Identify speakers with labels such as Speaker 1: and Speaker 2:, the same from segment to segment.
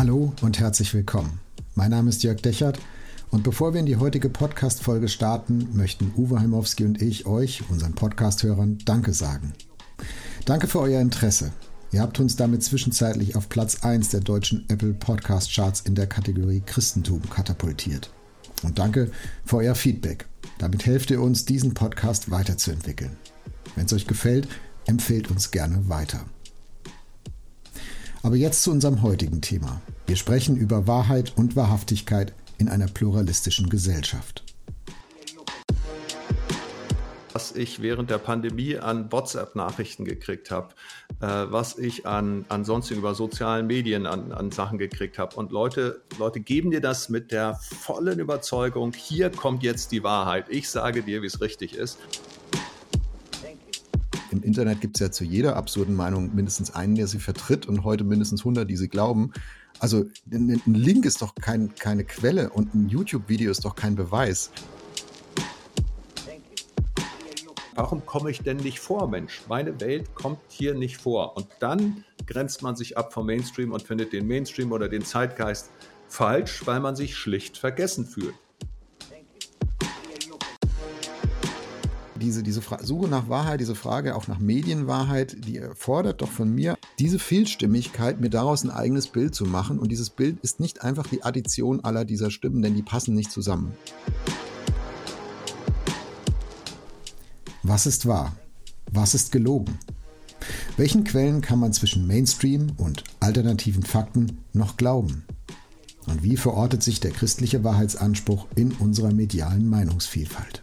Speaker 1: Hallo und herzlich willkommen. Mein Name ist Jörg Dechert und bevor wir in die heutige Podcast-Folge starten, möchten Uwe Heimowski und ich euch, unseren Podcast-Hörern, Danke sagen. Danke für euer Interesse. Ihr habt uns damit zwischenzeitlich auf Platz 1 der deutschen Apple Podcast Charts in der Kategorie Christentum katapultiert. Und danke für euer Feedback. Damit helft ihr uns, diesen Podcast weiterzuentwickeln. Wenn es euch gefällt, empfehlt uns gerne weiter. Aber jetzt zu unserem heutigen Thema. Wir sprechen über Wahrheit und Wahrhaftigkeit in einer pluralistischen Gesellschaft.
Speaker 2: Was ich während der Pandemie an WhatsApp-Nachrichten gekriegt habe, äh, was ich an ansonsten über sozialen Medien an, an Sachen gekriegt habe. Und Leute, Leute geben dir das mit der vollen Überzeugung, hier kommt jetzt die Wahrheit. Ich sage dir, wie es richtig ist.
Speaker 1: Im Internet gibt es ja zu jeder absurden Meinung mindestens einen, der sie vertritt und heute mindestens 100, die sie glauben. Also ein Link ist doch kein, keine Quelle und ein YouTube-Video ist doch kein Beweis.
Speaker 2: Warum komme ich denn nicht vor, Mensch? Meine Welt kommt hier nicht vor. Und dann grenzt man sich ab vom Mainstream und findet den Mainstream oder den Zeitgeist falsch, weil man sich schlicht vergessen fühlt.
Speaker 1: Diese, diese Suche nach Wahrheit, diese Frage auch nach Medienwahrheit, die erfordert doch von mir diese Vielstimmigkeit, mir daraus ein eigenes Bild zu machen. Und dieses Bild ist nicht einfach die Addition aller dieser Stimmen, denn die passen nicht zusammen. Was ist wahr? Was ist gelogen? Welchen Quellen kann man zwischen Mainstream und alternativen Fakten noch glauben? Und wie verortet sich der christliche Wahrheitsanspruch in unserer medialen Meinungsvielfalt?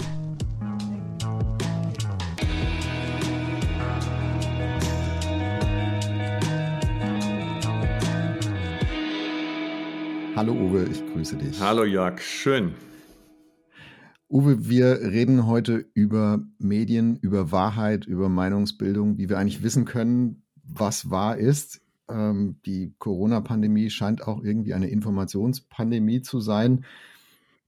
Speaker 1: Hallo Uwe, ich grüße dich.
Speaker 2: Hallo Jörg, schön.
Speaker 1: Uwe, wir reden heute über Medien, über Wahrheit, über Meinungsbildung, wie wir eigentlich wissen können, was wahr ist. Ähm, die Corona-Pandemie scheint auch irgendwie eine Informationspandemie zu sein.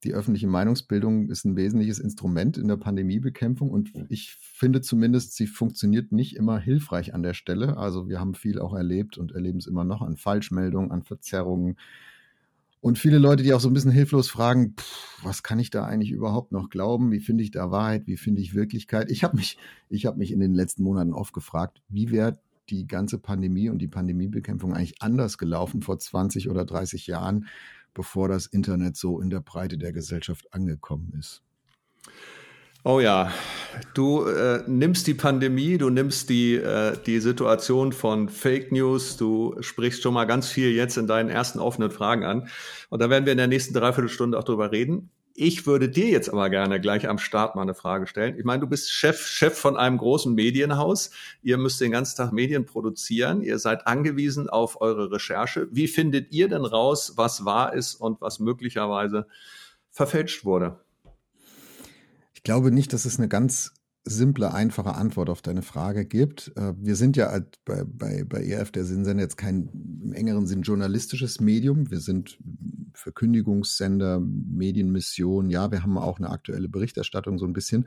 Speaker 1: Die öffentliche Meinungsbildung ist ein wesentliches Instrument in der Pandemiebekämpfung und ich finde zumindest, sie funktioniert nicht immer hilfreich an der Stelle. Also wir haben viel auch erlebt und erleben es immer noch an Falschmeldungen, an Verzerrungen, und viele Leute, die auch so ein bisschen hilflos fragen, pff, was kann ich da eigentlich überhaupt noch glauben? Wie finde ich da Wahrheit? Wie finde ich Wirklichkeit? Ich habe mich, ich habe mich in den letzten Monaten oft gefragt, wie wäre die ganze Pandemie und die Pandemiebekämpfung eigentlich anders gelaufen vor 20 oder 30 Jahren, bevor das Internet so in der Breite der Gesellschaft angekommen ist?
Speaker 2: Oh ja, du äh, nimmst die Pandemie, du nimmst die, äh, die Situation von Fake News, du sprichst schon mal ganz viel jetzt in deinen ersten offenen Fragen an. Und da werden wir in der nächsten Dreiviertelstunde auch drüber reden. Ich würde dir jetzt aber gerne gleich am Start mal eine Frage stellen. Ich meine, du bist Chef, Chef von einem großen Medienhaus. Ihr müsst den ganzen Tag Medien produzieren. Ihr seid angewiesen auf eure Recherche. Wie findet ihr denn raus, was wahr ist und was möglicherweise verfälscht wurde?
Speaker 1: Ich glaube nicht, dass es eine ganz simple, einfache Antwort auf deine Frage gibt. Äh, wir sind ja bei, bei, bei ERF der Sinnsender jetzt kein im engeren Sinn journalistisches Medium. Wir sind Verkündigungssender, Medienmission. Ja, wir haben auch eine aktuelle Berichterstattung so ein bisschen.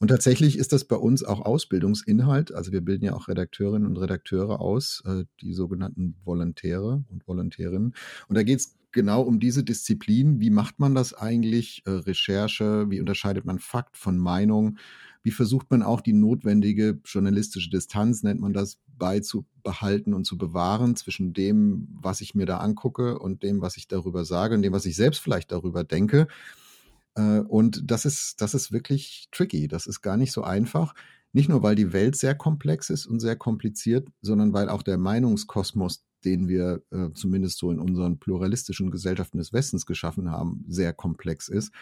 Speaker 1: Und tatsächlich ist das bei uns auch Ausbildungsinhalt. Also wir bilden ja auch Redakteurinnen und Redakteure aus, äh, die sogenannten Volontäre und Volontärinnen. Und da geht es genau um diese Disziplin. Wie macht man das eigentlich? Äh, Recherche, wie unterscheidet man Fakt von Meinung? Wie versucht man auch die notwendige journalistische Distanz, nennt man das, beizubehalten und zu bewahren zwischen dem, was ich mir da angucke und dem, was ich darüber sage und dem, was ich selbst vielleicht darüber denke? Äh, und das ist, das ist wirklich tricky. Das ist gar nicht so einfach. Nicht nur, weil die Welt sehr komplex ist und sehr kompliziert, sondern weil auch der Meinungskosmos den wir äh, zumindest so in unseren pluralistischen Gesellschaften des Westens geschaffen haben, sehr komplex ist.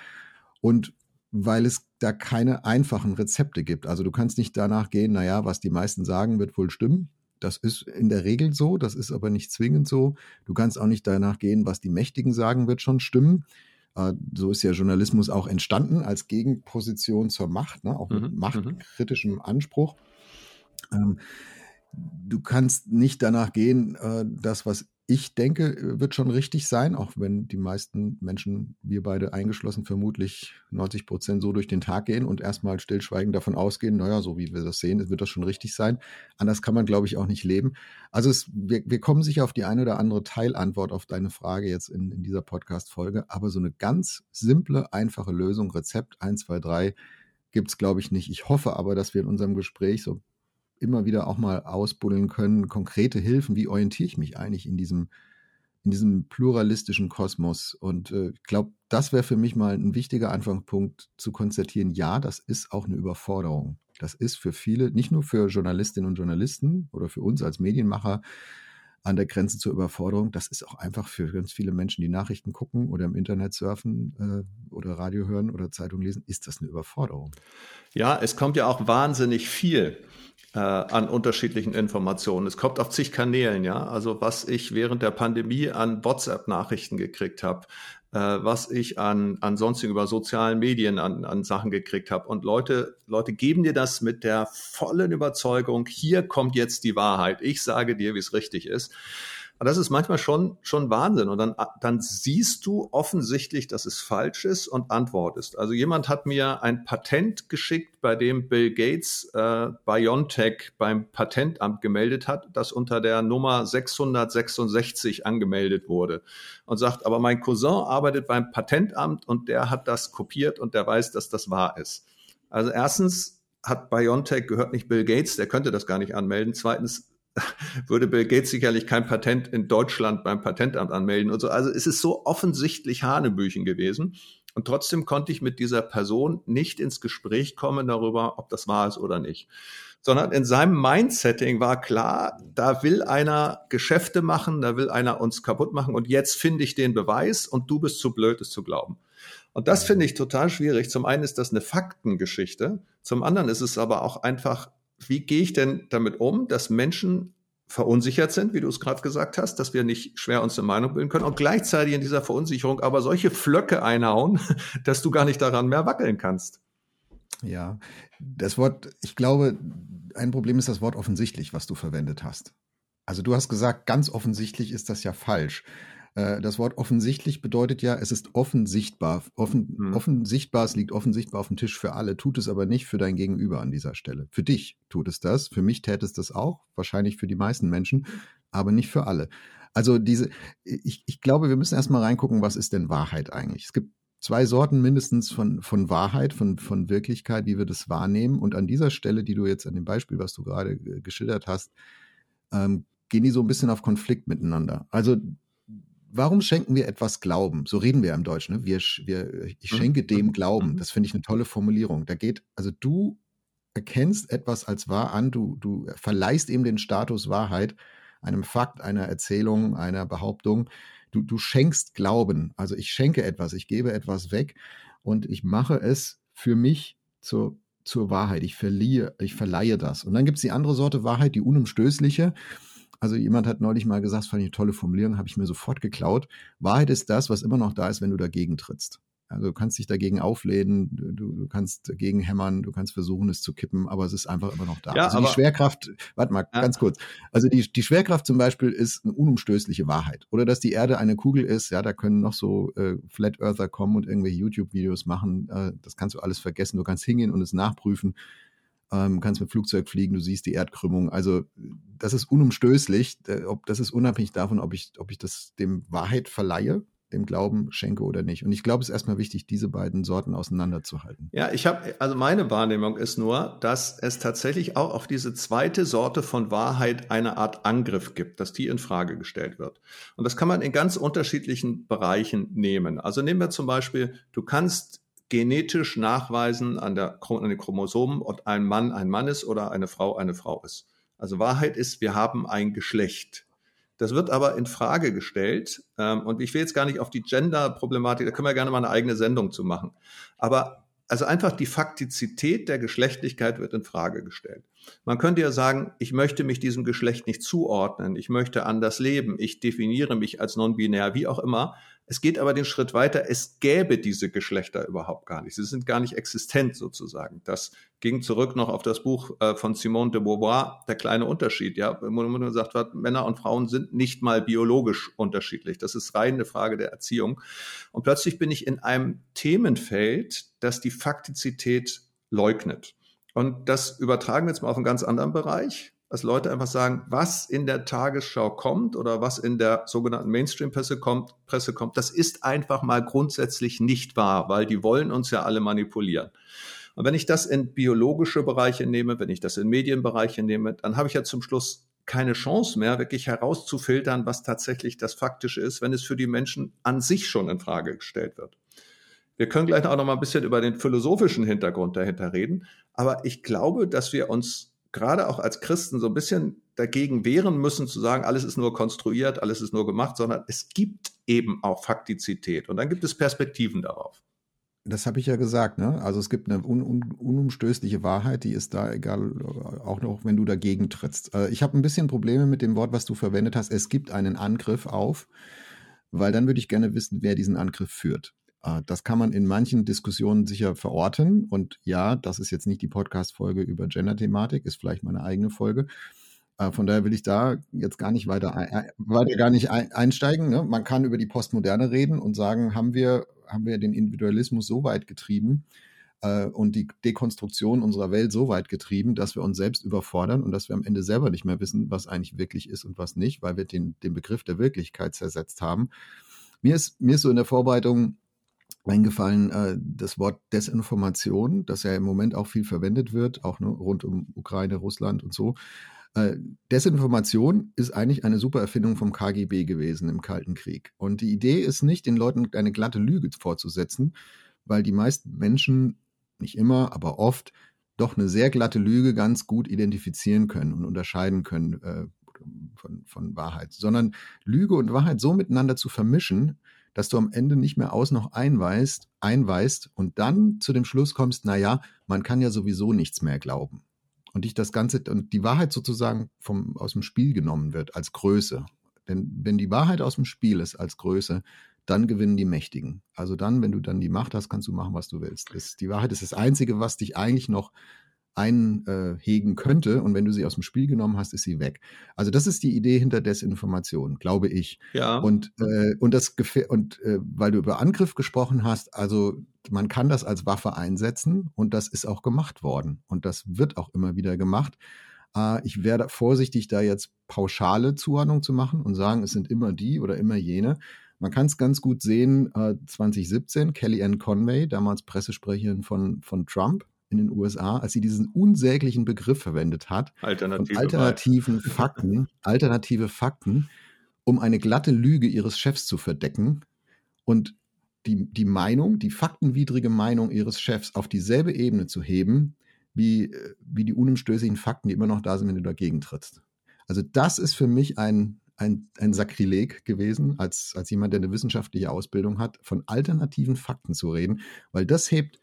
Speaker 1: Und weil es da keine einfachen Rezepte gibt. Also du kannst nicht danach gehen, naja, was die meisten sagen, wird wohl stimmen, Das ist in der Regel so, das ist aber nicht zwingend so. Du kannst auch nicht danach gehen, was die Mächtigen sagen, wird schon stimmen. Äh, so ist ja Journalismus auch entstanden als Gegenposition zur Macht, ne? auch mit mhm. machtkritischem Anspruch. Ähm, du kannst nicht danach gehen, äh, das, was ich denke, äh, wird schon richtig sein, auch wenn die meisten Menschen, wir beide eingeschlossen, vermutlich 90 Prozent so durch den Tag gehen und erstmal stillschweigend davon ausgehen, naja, so wie wir das sehen, wird das schon richtig sein. Anders kann man, glaube ich, auch nicht leben. Also es, wir, wir kommen sicher auf die eine oder andere Teilantwort auf deine Frage jetzt in, in dieser Podcast-Folge, aber so eine ganz simple, einfache Lösung, Rezept 1, 2, 3, gibt es, glaube ich, nicht. Ich hoffe aber, dass wir in unserem Gespräch so immer wieder auch mal ausbuddeln können, konkrete Hilfen, wie orientiere ich mich eigentlich in diesem, in diesem pluralistischen Kosmos. Und äh, ich glaube, das wäre für mich mal ein wichtiger Anfangspunkt zu konstatieren, ja, das ist auch eine Überforderung. Das ist für viele, nicht nur für Journalistinnen und Journalisten oder für uns als Medienmacher, an der Grenze zur Überforderung. Das ist auch einfach für ganz viele Menschen, die Nachrichten gucken oder im Internet surfen äh, oder Radio hören oder Zeitung lesen, ist das eine Überforderung.
Speaker 2: Ja, es kommt ja auch wahnsinnig viel äh, an unterschiedlichen Informationen. Es kommt auf zig Kanälen, ja. Also was ich während der Pandemie an WhatsApp-Nachrichten gekriegt habe, äh, was ich an ansonsten über sozialen Medien an, an Sachen gekriegt habe. Und Leute, Leute geben dir das mit der vollen Überzeugung, hier kommt jetzt die Wahrheit. Ich sage dir, wie es richtig ist. Und das ist manchmal schon, schon Wahnsinn. Und dann, dann siehst du offensichtlich, dass es falsch ist und antwortest. Also jemand hat mir ein Patent geschickt, bei dem Bill Gates äh, BioNTech beim Patentamt gemeldet hat, das unter der Nummer 666 angemeldet wurde. Und sagt, aber mein Cousin arbeitet beim Patentamt und der hat das kopiert und der weiß, dass das wahr ist. Also erstens hat BioNTech gehört nicht Bill Gates, der könnte das gar nicht anmelden. Zweitens würde Bill Gates sicherlich kein Patent in Deutschland beim Patentamt anmelden und so. Also es ist so offensichtlich Hanebüchen gewesen. Und trotzdem konnte ich mit dieser Person nicht ins Gespräch kommen darüber, ob das wahr ist oder nicht. Sondern in seinem Mindsetting war klar, da will einer Geschäfte machen, da will einer uns kaputt machen und jetzt finde ich den Beweis und du bist zu blöd, es zu glauben. Und das finde ich total schwierig. Zum einen ist das eine Faktengeschichte, zum anderen ist es aber auch einfach wie gehe ich denn damit um, dass Menschen verunsichert sind, wie du es gerade gesagt hast, dass wir nicht schwer uns eine Meinung bilden können und gleichzeitig in dieser Verunsicherung aber solche Flöcke einhauen, dass du gar nicht daran mehr wackeln kannst.
Speaker 1: Ja, das Wort, ich glaube, ein Problem ist das Wort offensichtlich, was du verwendet hast. Also du hast gesagt, ganz offensichtlich ist das ja falsch. Äh, das Wort offensichtlich bedeutet ja, es ist offensichtbar. Offen, mhm. Offensichtbar, es liegt offensichtbar auf dem Tisch für alle, tut es aber nicht für dein Gegenüber an dieser Stelle. Für dich tut es das, für mich täte es das auch, wahrscheinlich für die meisten Menschen, aber nicht für alle. Also diese, ich, ich glaube, wir müssen erstmal reingucken, was ist denn Wahrheit eigentlich? Es gibt zwei Sorten mindestens von, von Wahrheit, von, von Wirklichkeit, wie wir das wahrnehmen. Und an dieser Stelle, die du jetzt an dem Beispiel, was du gerade geschildert hast, ähm, gehen die so ein bisschen auf Konflikt miteinander. Also warum schenken wir etwas Glauben? So reden wir im Deutschen. Ne? Wir, wir, ich mhm. schenke dem. Glauben. Mhm. Das finde ich eine tolle Formulierung. Da geht, also du erkennst etwas als wahr an, du, du verleihst ihm den Status Wahrheit, einem Fakt, einer Erzählung, einer Behauptung. Du, du schenkst Glauben. Also ich schenke etwas, ich gebe etwas weg und ich mache es für mich zur, zur Wahrheit. Ich verliehe, ich verleihe das. Und dann gibt es die andere Sorte Wahrheit, die unumstößliche. Also jemand hat neulich mal gesagt, fand ich eine tolle Formulierung, habe ich mir sofort geklaut. Wahrheit ist das, was immer noch da ist, wenn du dagegen trittst. Also du kannst dich dagegen auflehnen, du, du kannst dagegen hämmern, du kannst versuchen, es zu kippen, aber es ist einfach immer noch da. Ja, also die Schwerkraft, warte mal, ja. ganz kurz. Also die, die Schwerkraft zum Beispiel ist eine unumstößliche Wahrheit. Oder dass die Erde eine Kugel ist, ja, da können noch so äh, Flat Earther kommen und irgendwelche YouTube-Videos machen. Äh, das kannst du alles vergessen. Du kannst hingehen und es nachprüfen ähm, kannst mit Flugzeug fliegen, du siehst die Erdkrümmung. Also das ist unumstößlich. Das ist unabhängig davon, ob ich, ob ich das dem Wahrheit verleihe, dem Glauben schenke oder nicht. Und ich glaube, es ist erstmal wichtig, diese beiden Sorten auseinanderzuhalten.
Speaker 2: Ja, ich habe, also meine Wahrnehmung ist nur, dass es tatsächlich auch auf diese zweite Sorte von Wahrheit eine Art Angriff gibt, dass die in Frage gestellt wird. Und das kann man in ganz unterschiedlichen Bereichen nehmen. Also nehmen wir zum Beispiel, du kannst genetisch nachweisen an, der, an den Chromosomen, ob ein Mann ein Mann ist oder eine Frau eine Frau ist. Also Wahrheit ist, wir haben ein Geschlecht. Das wird aber in Frage gestellt. Ähm, und ich will jetzt gar nicht auf die Gender-Problematik, da können wir gerne mal eine eigene Sendung zu machen. Aber also einfach die Faktizität der Geschlechtlichkeit wird in Frage gestellt. Man könnte ja sagen, ich möchte mich diesem Geschlecht nicht zuordnen, ich möchte anders leben, ich definiere mich als non-binär, wie auch immer. Es geht aber den Schritt weiter, es gäbe diese Geschlechter überhaupt gar nicht. Sie sind gar nicht existent sozusagen. Das ging zurück noch auf das Buch äh, von Simone de Beauvoir, Der kleine Unterschied. Ja, wo man gesagt hat, Männer und Frauen sind nicht mal biologisch unterschiedlich. Das ist rein eine Frage der Erziehung. Und plötzlich bin ich in einem Themenfeld, das die Faktizität leugnet. Und das übertragen wir jetzt mal auf einen ganz anderen Bereich dass Leute einfach sagen, was in der Tagesschau kommt oder was in der sogenannten Mainstream-Presse kommt, Presse kommt, das ist einfach mal grundsätzlich nicht wahr, weil die wollen uns ja alle manipulieren. Und wenn ich das in biologische Bereiche nehme, wenn ich das in Medienbereiche nehme, dann habe ich ja zum Schluss keine Chance mehr, wirklich herauszufiltern, was tatsächlich das Faktische ist, wenn es für die Menschen an sich schon in Frage gestellt wird. Wir können gleich auch noch mal ein bisschen über den philosophischen Hintergrund dahinter reden. Aber ich glaube, dass wir uns gerade auch als Christen so ein bisschen dagegen wehren müssen, zu sagen, alles ist nur konstruiert, alles ist nur gemacht, sondern es gibt eben auch Faktizität und dann gibt es Perspektiven darauf.
Speaker 1: Das habe ich ja gesagt, ne? Also es gibt eine un un unumstößliche Wahrheit, die ist da, egal, auch noch, wenn du dagegen trittst. Äh, ich habe ein bisschen Probleme mit dem Wort, was du verwendet hast. Es gibt einen Angriff auf, weil dann würde ich gerne wissen, wer diesen Angriff führt. Äh, das kann man in manchen Diskussionen sicher verorten. Und ja, das ist jetzt nicht die Podcast-Folge über Gender-Thematik, ist vielleicht meine eigene Folge. Äh, von daher will ich da jetzt gar nicht weiter, weiter gar nicht einsteigen. Ne? Man kann über die Postmoderne reden und sagen, haben wir, haben wir den Individualismus so weit getrieben äh, und die Dekonstruktion unserer Welt so weit getrieben, dass wir uns selbst überfordern und dass wir am Ende selber nicht mehr wissen, was eigentlich wirklich ist und was nicht, weil wir den, den Begriff der Wirklichkeit zersetzt haben. Mir ist, mir ist so in der Vorbereitung eingefallen, äh, das Wort Desinformation, das ja im Moment auch viel verwendet wird, auch ne, rund um Ukraine, Russland und so. Äh, Desinformation ist eigentlich eine super Erfindung vom KGB gewesen im Kalten Krieg. Und die Idee ist nicht, den Leuten eine glatte Lüge vorzusetzen, weil die meisten Menschen, nicht immer, aber oft, doch eine sehr glatte Lüge ganz gut identifizieren können und unterscheiden können äh, von, von Wahrheit, sondern Lüge und Wahrheit so miteinander zu vermischen, dass du am Ende nicht mehr aus noch einweist, einweist und dann zu dem Schluss kommst, na ja, man kann ja sowieso nichts mehr glauben. Und dich das Ganze und die Wahrheit sozusagen vom, aus dem Spiel genommen wird als Größe. Denn wenn die Wahrheit aus dem Spiel ist als Größe, dann gewinnen die Mächtigen. Also dann, wenn du dann die Macht hast, kannst du machen, was du willst. Das, die Wahrheit ist das Einzige, was dich eigentlich noch einhegen könnte. Und wenn du sie aus dem Spiel genommen hast, ist sie weg. Also das ist die Idee hinter Desinformation, glaube ich.
Speaker 2: Ja.
Speaker 1: Und, äh, und das und äh, weil du über Angriff gesprochen hast, also man kann das als Waffe einsetzen und das ist auch gemacht worden. Und das wird auch immer wieder gemacht. Äh, ich werde vorsichtig, da jetzt pauschale Zuordnung zu machen und sagen, es sind immer die oder immer jene. Man kann es ganz gut sehen, äh, 2017, Kellyanne Conway, damals Pressesprecherin von, von Trump, in den USA, als sie diesen unsäglichen Begriff verwendet hat,
Speaker 2: Alternative
Speaker 1: alternativen Fakten, alternative Fakten, um eine glatte Lüge ihres Chefs zu verdecken und die, die Meinung, die faktenwidrige Meinung ihres Chefs auf dieselbe Ebene zu heben, wie, wie die unumstößlichen Fakten, die immer noch da sind, wenn du dagegen trittst. Also das ist für mich ein, ein, ein Sakrileg gewesen, als, als jemand, der eine wissenschaftliche Ausbildung hat, von alternativen Fakten zu reden, weil das hebt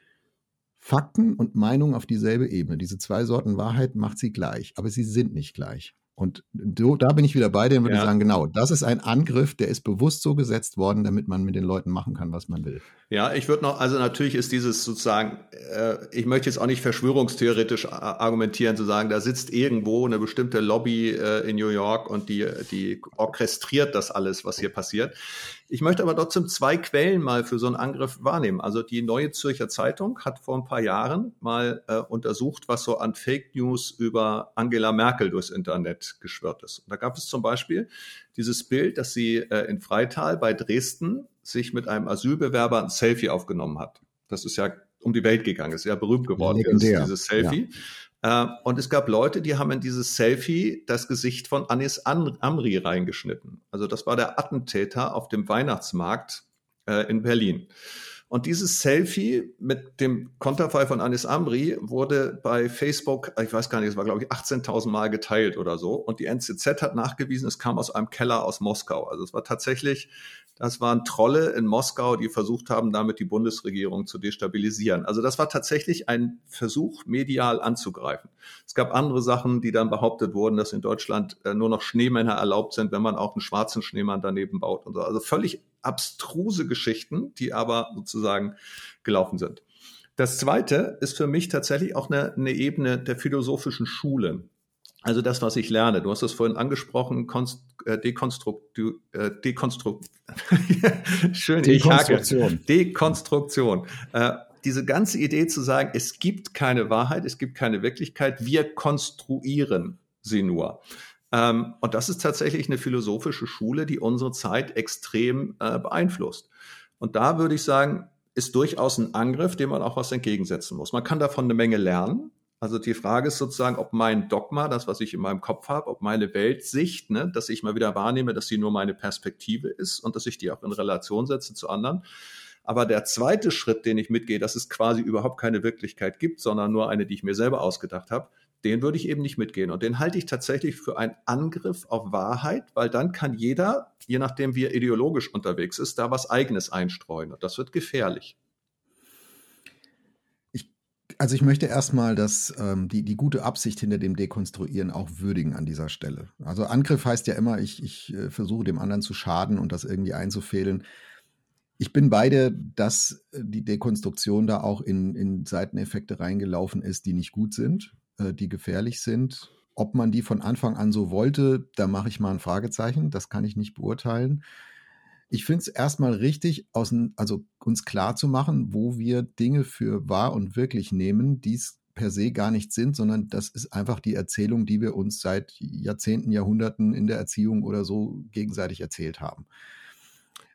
Speaker 1: Fakten und Meinung auf dieselbe Ebene. Diese zwei Sorten Wahrheit macht sie gleich, aber sie sind nicht gleich. Und so, da bin ich wieder bei dir und würde ja. sagen, genau, das ist ein Angriff, der ist bewusst so gesetzt worden, damit man mit den Leuten machen kann, was man will.
Speaker 2: Ja, ich würde noch, also natürlich ist dieses sozusagen, äh, ich möchte jetzt auch nicht verschwörungstheoretisch argumentieren, zu sagen, da sitzt irgendwo eine bestimmte Lobby äh, in New York und die, die orchestriert das alles, was hier passiert. Ich möchte aber trotzdem zwei Quellen mal für so einen Angriff wahrnehmen. Also die Neue Zürcher Zeitung hat vor ein paar Jahren mal äh, untersucht, was so an Fake News über Angela Merkel durchs Internet geschwört ist. Und da gab es zum Beispiel dieses Bild, dass sie äh, in Freital bei Dresden sich mit einem Asylbewerber ein Selfie aufgenommen hat. Das ist ja um die Welt gegangen, ist ja berühmt geworden, dieses Selfie. Ja. Äh, und es gab Leute, die haben in dieses Selfie das Gesicht von Anis Amri reingeschnitten. Also das war der Attentäter auf dem Weihnachtsmarkt äh, in Berlin. Und dieses Selfie mit dem Konterfei von Anis Amri wurde bei Facebook, ich weiß gar nicht, es war glaube ich 18.000 Mal geteilt oder so. Und die NZZ hat nachgewiesen, es kam aus einem Keller aus Moskau. Also es war tatsächlich Das waren Trolle in Moskau, die versucht haben, damit die Bundesregierung zu destabilisieren. Also das war tatsächlich ein Versuch, medial anzugreifen. Es gab andere Sachen, die dann behauptet wurden, dass in Deutschland äh, nur noch Schneemänner erlaubt sind, wenn man auch einen schwarzen Schneemann daneben baut und so. Also völlig abstruse Geschichten, die aber sozusagen gelaufen sind. Das zweite ist für mich tatsächlich auch eine, eine Ebene der philosophischen Schule. Also das, was ich lerne. Du hast es vorhin angesprochen, Konst, äh, Dekonstrukt, äh, Dekonstrukt, schön, Dekonstruktion. Dekonstruktion. Äh, diese ganze Idee zu sagen, es gibt keine Wahrheit, es gibt keine Wirklichkeit, wir konstruieren sie nur. Ähm, und das ist tatsächlich eine philosophische Schule, die unsere Zeit extrem äh, beeinflusst. Und da würde ich sagen, ist durchaus ein Angriff, dem man auch was entgegensetzen muss. Man kann davon eine Menge lernen. Also die Frage ist sozusagen, ob mein Dogma, das, was ich in meinem Kopf habe, ob meine Weltsicht, ne, dass ich mal wieder wahrnehme, dass sie nur meine Perspektive ist und dass ich die auch in Relation setze zu anderen. Aber der zweite Schritt, den ich mitgehe, dass es quasi überhaupt keine Wirklichkeit gibt, sondern nur eine, die ich mir selber ausgedacht habe, den würde ich eben nicht mitgehen. Und den halte ich tatsächlich für einen Angriff auf Wahrheit, weil dann kann jeder, je nachdem wie er ideologisch unterwegs ist, da was eigenes einstreuen. Und das wird gefährlich.
Speaker 1: Also ich möchte erstmal das, ähm, die, die gute Absicht hinter dem Dekonstruieren auch würdigen an dieser Stelle. Also Angriff heißt ja immer, ich, ich äh, versuche dem anderen zu schaden und das irgendwie einzufehlen. Ich bin beide, dass die Dekonstruktion da auch in, in Seiteneffekte reingelaufen ist, die nicht gut sind. Äh, die gefährlich sind. Ob man die von Anfang an so wollte, da mache ich mal ein Fragezeichen. Das kann ich nicht beurteilen. Ich finde es erstmal richtig, aus, also uns klar zu machen, wo wir Dinge für wahr und wirklich nehmen, die es per se gar nicht sind, sondern das ist einfach die Erzählung, die wir uns seit Jahrzehnten, Jahrhunderten in der Erziehung oder so gegenseitig erzählt haben.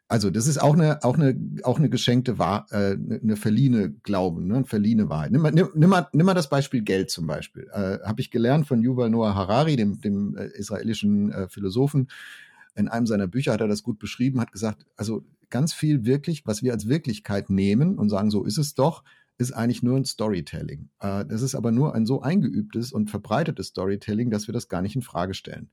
Speaker 1: Also das ist auch eine, auch eine, auch eine geschenkte Wahr, äh, eine verliehene Glauben, ne, eine verliehene Wahrheit. Nimm mal, nimm, nimm, mal, nimm mal das Beispiel Geld zum Beispiel. Äh, Habe ich gelernt von Yuval Noah Harari, dem, dem äh, israelischen äh, Philosophen. In einem seiner Bücher hat er das gut beschrieben, hat gesagt, also ganz viel wirklich, was wir als Wirklichkeit nehmen und sagen, so ist es doch, ist eigentlich nur ein Storytelling. Äh, das ist aber nur ein so eingeübtes und verbreitetes Storytelling, dass wir das gar nicht in Frage stellen.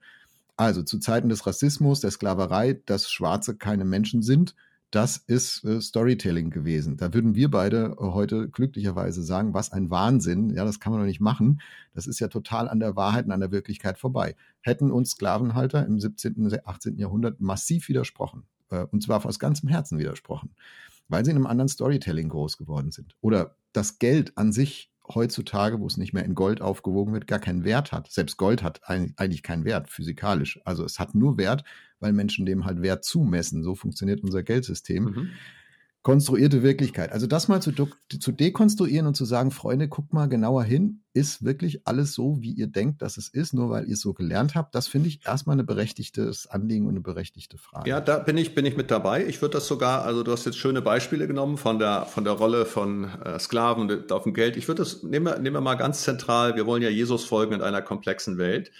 Speaker 1: Also zu Zeiten des Rassismus, der Sklaverei, dass Schwarze keine Menschen sind, das ist äh, Storytelling gewesen. Da würden wir beide äh, heute glücklicherweise sagen, was ein Wahnsinn. Ja, das kann man doch nicht machen. Das ist ja total an der Wahrheit und an der Wirklichkeit vorbei. Hätten uns Sklavenhalter im 17., und 18. Jahrhundert massiv widersprochen. Äh, und zwar aus ganzem Herzen widersprochen. Weil sie in einem anderen Storytelling groß geworden sind. Oder das Geld an sich heutzutage, wo es nicht mehr in Gold aufgewogen wird, gar keinen Wert hat. Selbst Gold hat eigentlich keinen Wert physikalisch. Also es hat nur Wert, weil Menschen dem halt Wert zumessen. So funktioniert unser Geldsystem. Mhm konstruierte Wirklichkeit. Also das mal zu, zu dekonstruieren und zu sagen, Freunde, guckt mal genauer hin, ist wirklich alles so, wie ihr denkt, dass es ist, nur weil ihr es so gelernt habt. Das finde ich erstmal ein berechtigtes Anliegen und eine berechtigte Frage.
Speaker 2: Ja, da bin ich, bin ich mit dabei. Ich würde das sogar, also du hast jetzt schöne Beispiele genommen von der, von der Rolle von äh, Sklaven auf dem Geld. Ich würde das, nehmen wir, nehmen wir mal ganz zentral, wir wollen ja Jesus folgen in einer komplexen Welt.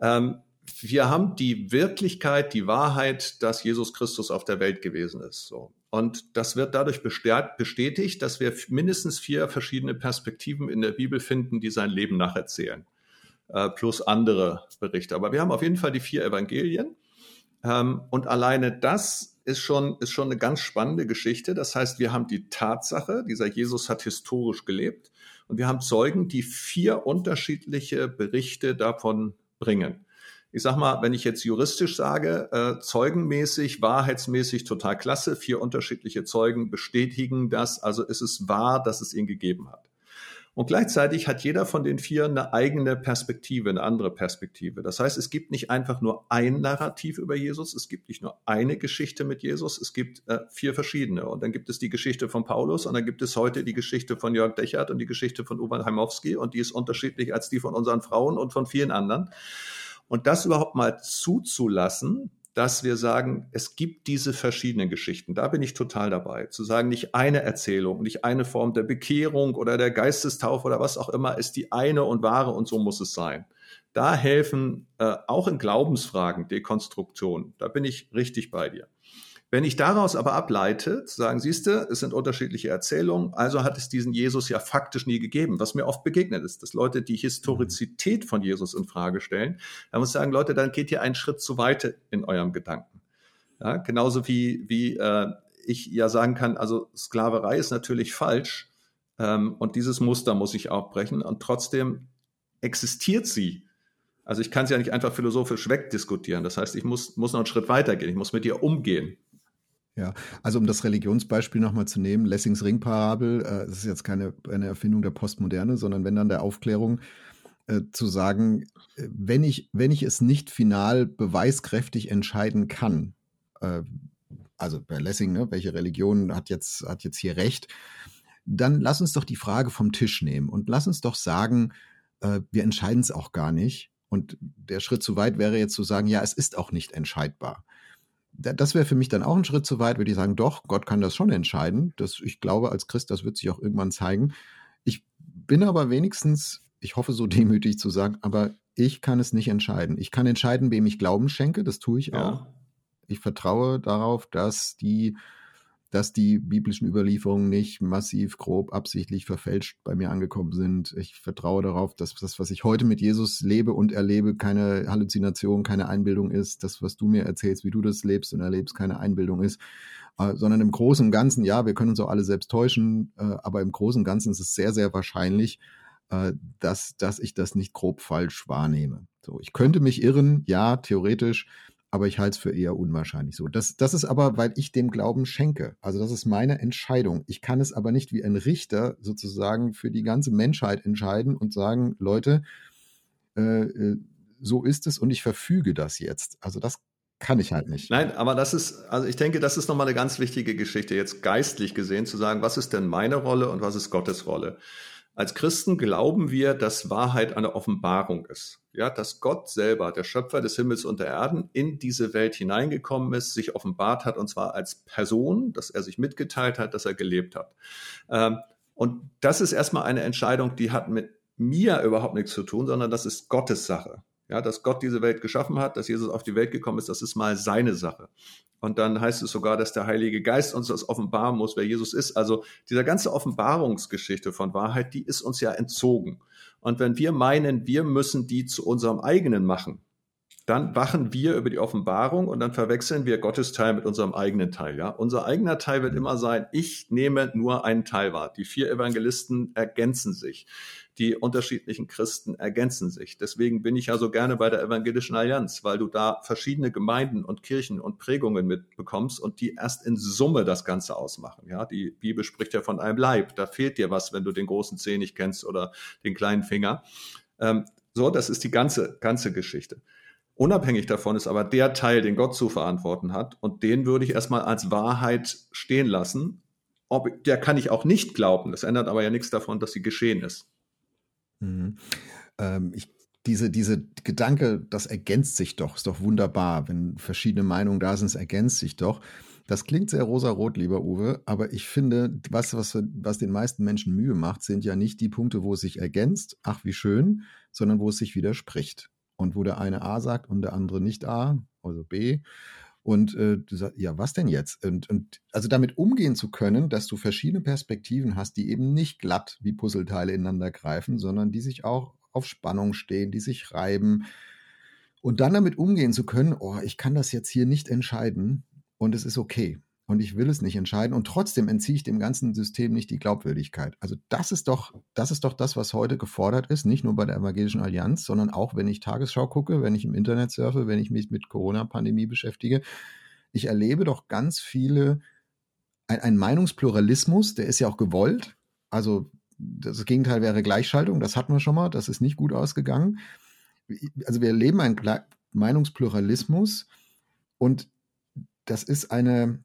Speaker 2: Ähm, wir haben die Wirklichkeit, die Wahrheit, dass Jesus Christus auf der Welt gewesen ist. So. Und das wird dadurch bestätigt, dass wir mindestens vier verschiedene Perspektiven in der Bibel finden, die sein Leben nacherzählen. Äh, plus andere Berichte. Aber wir haben auf jeden Fall die vier Evangelien. Ähm, und alleine das ist schon, ist schon eine ganz spannende Geschichte. Das heißt, wir haben die Tatsache, dieser Jesus hat historisch gelebt. Und wir haben Zeugen, die vier unterschiedliche Berichte davon bringen ich sag mal, wenn ich jetzt juristisch sage, äh, zeugenmäßig, wahrheitsmäßig total klasse, vier unterschiedliche Zeugen bestätigen das, also ist es wahr, dass es ihn gegeben hat. Und gleichzeitig hat jeder von den vier eine eigene Perspektive, eine andere Perspektive. Das heißt, es gibt nicht einfach nur ein Narrativ über Jesus, es gibt nicht nur eine Geschichte mit Jesus, es gibt äh, vier verschiedene. Und dann gibt es die Geschichte von Paulus und dann gibt es heute die Geschichte von Jörg Dechert und die Geschichte von Uwe Heimowski und die ist unterschiedlich als die von unseren Frauen und von vielen anderen. Und das überhaupt mal zuzulassen, dass wir sagen, es gibt diese verschiedenen Geschichten. Da bin ich total dabei. Zu sagen, nicht eine Erzählung, nicht eine Form der Bekehrung oder der Geistestaufe oder was auch immer ist die eine und wahre und so muss es sein. Da helfen äh, auch in Glaubensfragen Dekonstruktion. Da bin ich richtig bei dir. Wenn ich daraus aber ableite, zu sagen, siehste, es sind unterschiedliche Erzählungen, also hat es diesen Jesus ja faktisch nie gegeben, was mir oft begegnet ist, dass Leute die Historizität von Jesus in Frage stellen, dann muss ich sagen, Leute, dann geht ihr einen Schritt zu weit in eurem Gedanken. Ja, genauso wie, wie äh, ich ja sagen kann, also Sklaverei ist natürlich falsch ähm, und dieses Muster muss ich auch brechen und trotzdem existiert sie. Also ich kann es ja nicht einfach philosophisch wegdiskutieren. Das heißt, ich muss, muss noch einen Schritt weitergehen. Ich muss mit ihr umgehen.
Speaker 1: Ja, also um das Religionsbeispiel nochmal zu nehmen, Lessings Ringparabel, äh, das ist jetzt keine eine Erfindung der Postmoderne, sondern wenn dann der Aufklärung äh, zu sagen, äh, wenn ich, wenn ich es nicht final beweiskräftig entscheiden kann, äh, also bei Lessing, ne, welche Religion hat jetzt, hat jetzt hier recht, dann lass uns doch die Frage vom Tisch nehmen und lass uns doch sagen, äh, wir entscheiden es auch gar nicht. Und der Schritt zu weit wäre jetzt zu sagen, ja, es ist auch nicht entscheidbar. Das wäre für mich dann auch ein Schritt zu weit, würde ich sagen, doch, Gott kann das schon entscheiden. Das, ich glaube, als Christ, das wird sich auch irgendwann zeigen. Ich bin aber wenigstens, ich hoffe so demütig zu sagen, aber ich kann es nicht entscheiden. Ich kann entscheiden, wem ich Glauben schenke, das tue ich auch. Ja. Ich vertraue darauf, dass die dass die biblischen Überlieferungen nicht massiv, grob, absichtlich verfälscht bei mir angekommen sind. Ich vertraue darauf, dass das, was ich heute mit Jesus lebe und erlebe, keine Halluzination, keine Einbildung ist. Das, was du mir erzählst, wie du das lebst und erlebst, keine Einbildung ist. Äh, sondern im Großen und Ganzen, ja, wir können uns auch alle selbst täuschen, äh, aber im Großen und Ganzen ist es sehr, sehr wahrscheinlich, äh, dass, dass ich das nicht grob falsch wahrnehme. So, ich könnte mich irren, ja, theoretisch, aber ich halte es für eher unwahrscheinlich so. Das, das ist aber, weil ich dem Glauben schenke. Also das ist meine Entscheidung. Ich kann es aber nicht wie ein Richter sozusagen für die ganze Menschheit entscheiden und sagen, Leute, äh, äh, so ist es und ich verfüge das jetzt. Also das kann ich halt nicht.
Speaker 2: Nein, aber das ist, also ich denke, das ist nochmal eine ganz wichtige Geschichte, jetzt geistlich gesehen zu sagen, was ist denn meine Rolle und was ist Gottes Rolle? Als Christen glauben wir, dass Wahrheit eine Offenbarung ist. Ja, dass Gott selber, der Schöpfer des Himmels und der Erden, in diese Welt hineingekommen ist, sich offenbart hat, und zwar als Person, dass er sich mitgeteilt hat, dass er gelebt hat. Ähm, und das ist erstmal eine Entscheidung, die hat mit mir überhaupt nichts zu tun, sondern das ist Gottes Sache. Ja, dass Gott diese Welt geschaffen hat, dass Jesus auf die Welt gekommen ist, das ist mal seine Sache. Und dann heißt es sogar, dass der Heilige Geist uns das offenbaren muss, wer Jesus ist. Also dieser ganze Offenbarungsgeschichte von Wahrheit, die ist uns ja entzogen. Und wenn wir meinen, wir müssen die zu unserem eigenen machen, dann wachen wir über die Offenbarung und dann verwechseln wir Gottes Teil mit unserem eigenen Teil. Ja, unser eigener Teil wird immer sein: Ich nehme nur einen Teil wahr. Die vier Evangelisten ergänzen sich die unterschiedlichen Christen ergänzen sich. Deswegen bin ich ja so gerne bei der Evangelischen Allianz, weil du da verschiedene Gemeinden und Kirchen und Prägungen mitbekommst und die erst in Summe das Ganze ausmachen. Ja, die Bibel spricht ja von einem Leib. Da fehlt dir was, wenn du den großen Zeh nicht kennst oder den kleinen Finger. Ähm, so, das ist die ganze, ganze Geschichte. Unabhängig davon ist aber der Teil, den Gott zu verantworten hat, und den würde ich erstmal als Wahrheit stehen lassen. Ob, der kann ich auch nicht glauben. Das ändert aber ja nichts davon, dass sie geschehen ist.
Speaker 1: Mhm. Ähm, ich, diese, diese Gedanke, das ergänzt sich doch, ist doch wunderbar. Wenn verschiedene Meinungen da sind, es ergänzt sich doch. Das klingt sehr rosarot, lieber Uwe, aber ich finde, was, was, was den meisten Menschen Mühe macht, sind ja nicht die Punkte, wo es sich ergänzt, ach wie schön, sondern wo es sich widerspricht. Und wo der eine A sagt und der andere nicht A, also B. Und äh, du sagst, ja, was denn jetzt? Und, und also damit umgehen zu können, dass du verschiedene Perspektiven hast, die eben nicht glatt wie Puzzleteile ineinander greifen, sondern die sich auch auf Spannung stehen, die sich reiben. Und dann damit umgehen zu können, oh, ich kann das jetzt hier nicht entscheiden und es ist okay und ich will es nicht entscheiden und trotzdem entziehe ich dem ganzen System nicht die Glaubwürdigkeit. Also das ist doch, das ist doch das, was heute gefordert ist, nicht nur bei der Evangelischen Allianz, sondern auch, wenn ich Tagesschau gucke, wenn ich im Internet surfe, wenn ich mich mit Corona-Pandemie beschäftige. Ich erlebe doch ganz viele, ein, ein Meinungspluralismus, der ist ja auch gewollt. Also das Gegenteil wäre Gleichschaltung, das hatten wir schon mal, das ist nicht gut ausgegangen. Also wir erleben einen Meinungspluralismus und das ist eine,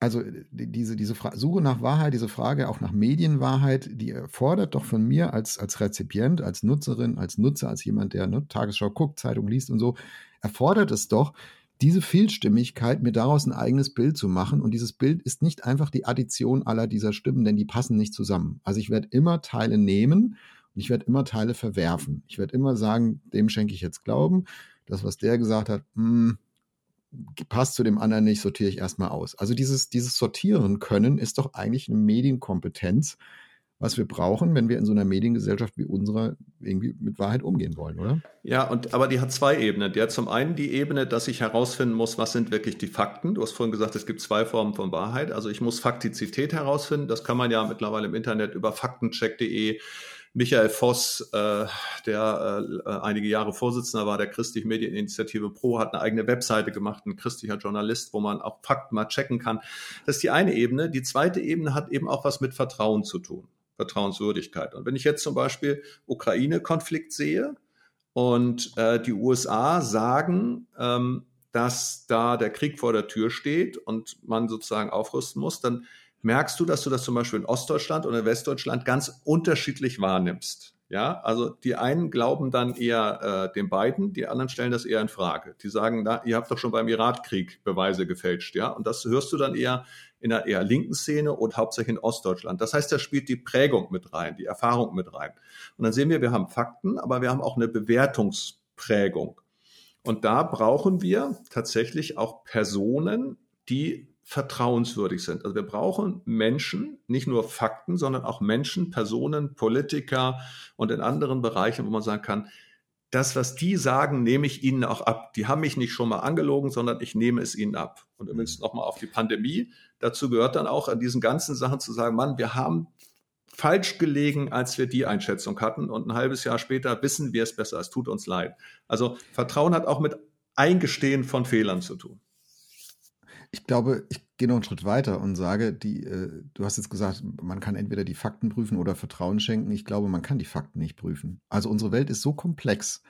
Speaker 1: also diese, diese Suche nach Wahrheit, diese Frage auch nach Medienwahrheit, die erfordert doch von mir als, als Rezipient, als Nutzerin, als Nutzer, als jemand, der ne, Tagesschau guckt, Zeitung liest und so, erfordert es doch, diese Vielstimmigkeit, mir daraus ein eigenes Bild zu machen. Und dieses Bild ist nicht einfach die Addition aller dieser Stimmen, denn die passen nicht zusammen. Also ich werde immer Teile nehmen und ich werde immer Teile verwerfen. Ich werde immer sagen, dem schenke ich jetzt Glauben. Das, was der gesagt hat, mh, hm, passt zu dem anderen nicht, sortiere ich erstmal aus. Also dieses, dieses Sortieren können ist doch eigentlich eine Medienkompetenz. was wir brauchen, wenn wir in so einer Mediengesellschaft wie unserer irgendwie mit Wahrheit umgehen wollen, oder?
Speaker 2: Ja, und aber die hat zwei Ebenen. Die hat zum einen die Ebene, dass ich herausfinden muss, was sind wirklich die Fakten. Du hast vorhin gesagt, es gibt zwei Formen von Wahrheit. Also ich muss Faktizität herausfinden. Das kann man ja mittlerweile im Internet über faktencheck.de Michael Voss, äh, der äh, einige Jahre Vorsitzender war der Christlichen Medieninitiative Pro, hat eine eigene Webseite gemacht, ein christlicher Journalist, wo man auch Fakten mal checken kann. Das ist die eine Ebene. Die zweite Ebene hat eben auch was mit Vertrauen zu tun, Vertrauenswürdigkeit. Und wenn ich jetzt zum Beispiel Ukraine-Konflikt sehe und äh, die USA sagen, ähm, dass da der Krieg vor der Tür steht und man sozusagen aufrüsten muss, dann merkst du, dass du das zum Beispiel in Ostdeutschland oder Westdeutschland ganz unterschiedlich wahrnimmst. Ja, also die einen glauben dann eher äh, den beiden, die anderen stellen das eher in Frage. Die sagen, na, ihr habt doch schon beim Irakkrieg Beweise gefälscht, ja. Und das hörst du dann eher in einer eher linken Szene und hauptsächlich in Ostdeutschland. Das heißt, da spielt die Prägung mit rein, die Erfahrung mit rein. Und dann sehen wir, wir haben Fakten, aber wir haben auch eine Bewertungsprägung. Und da brauchen wir tatsächlich auch Personen, die vertrauenswürdig sind. Also wir brauchen Menschen, nicht nur Fakten, sondern auch Menschen, Personen, Politiker und in anderen Bereichen, wo man sagen kann, das, was die sagen, nehme ich ihnen auch ab. Die haben mich nicht schon mal angelogen, sondern ich nehme es ihnen ab. Und übrigens nochmal auf die Pandemie. Dazu gehört dann auch an diesen ganzen Sachen zu sagen, Mann, wir haben falsch gelegen, als wir die Einschätzung hatten. Und ein halbes Jahr später wissen wir es besser. Es tut uns leid. Also Vertrauen hat auch mit Eingestehen von Fehlern zu tun.
Speaker 1: Ich glaube, ich gehe noch einen Schritt weiter und sage, die, äh, du hast jetzt gesagt, man kann entweder die Fakten prüfen oder Vertrauen schenken. Ich glaube, man kann die Fakten nicht prüfen. Also unsere Welt ist so komplex.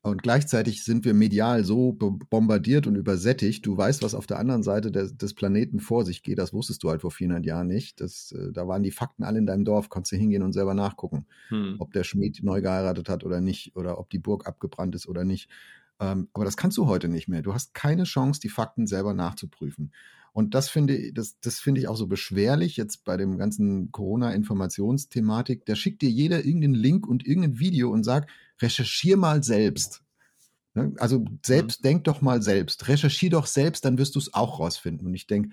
Speaker 1: Und gleichzeitig sind wir medial so bombardiert und übersättigt. Du weißt, was auf der anderen Seite des, des Planeten vor sich geht. Das wusstest du halt vor 400 Jahren nicht. Das, äh, da waren die Fakten alle in deinem Dorf. Konntest du hingehen und selber nachgucken, hm. ob der Schmied neu geheiratet hat oder nicht oder ob die Burg abgebrannt ist oder nicht. Ähm, aber das kannst du heute nicht mehr. Du hast keine Chance, die Fakten selber nachzuprüfen. Und das finde, das, das finde ich auch so beschwerlich jetzt bei dem ganzen Corona-Informationsthematik. Da schickt dir jeder irgendeinen Link und irgendein Video und sagt, recherchier mal selbst. Ne? Also selbst, mhm. denk doch mal selbst. Recherchier doch selbst, dann wirst du es auch rausfinden. Und ich denke,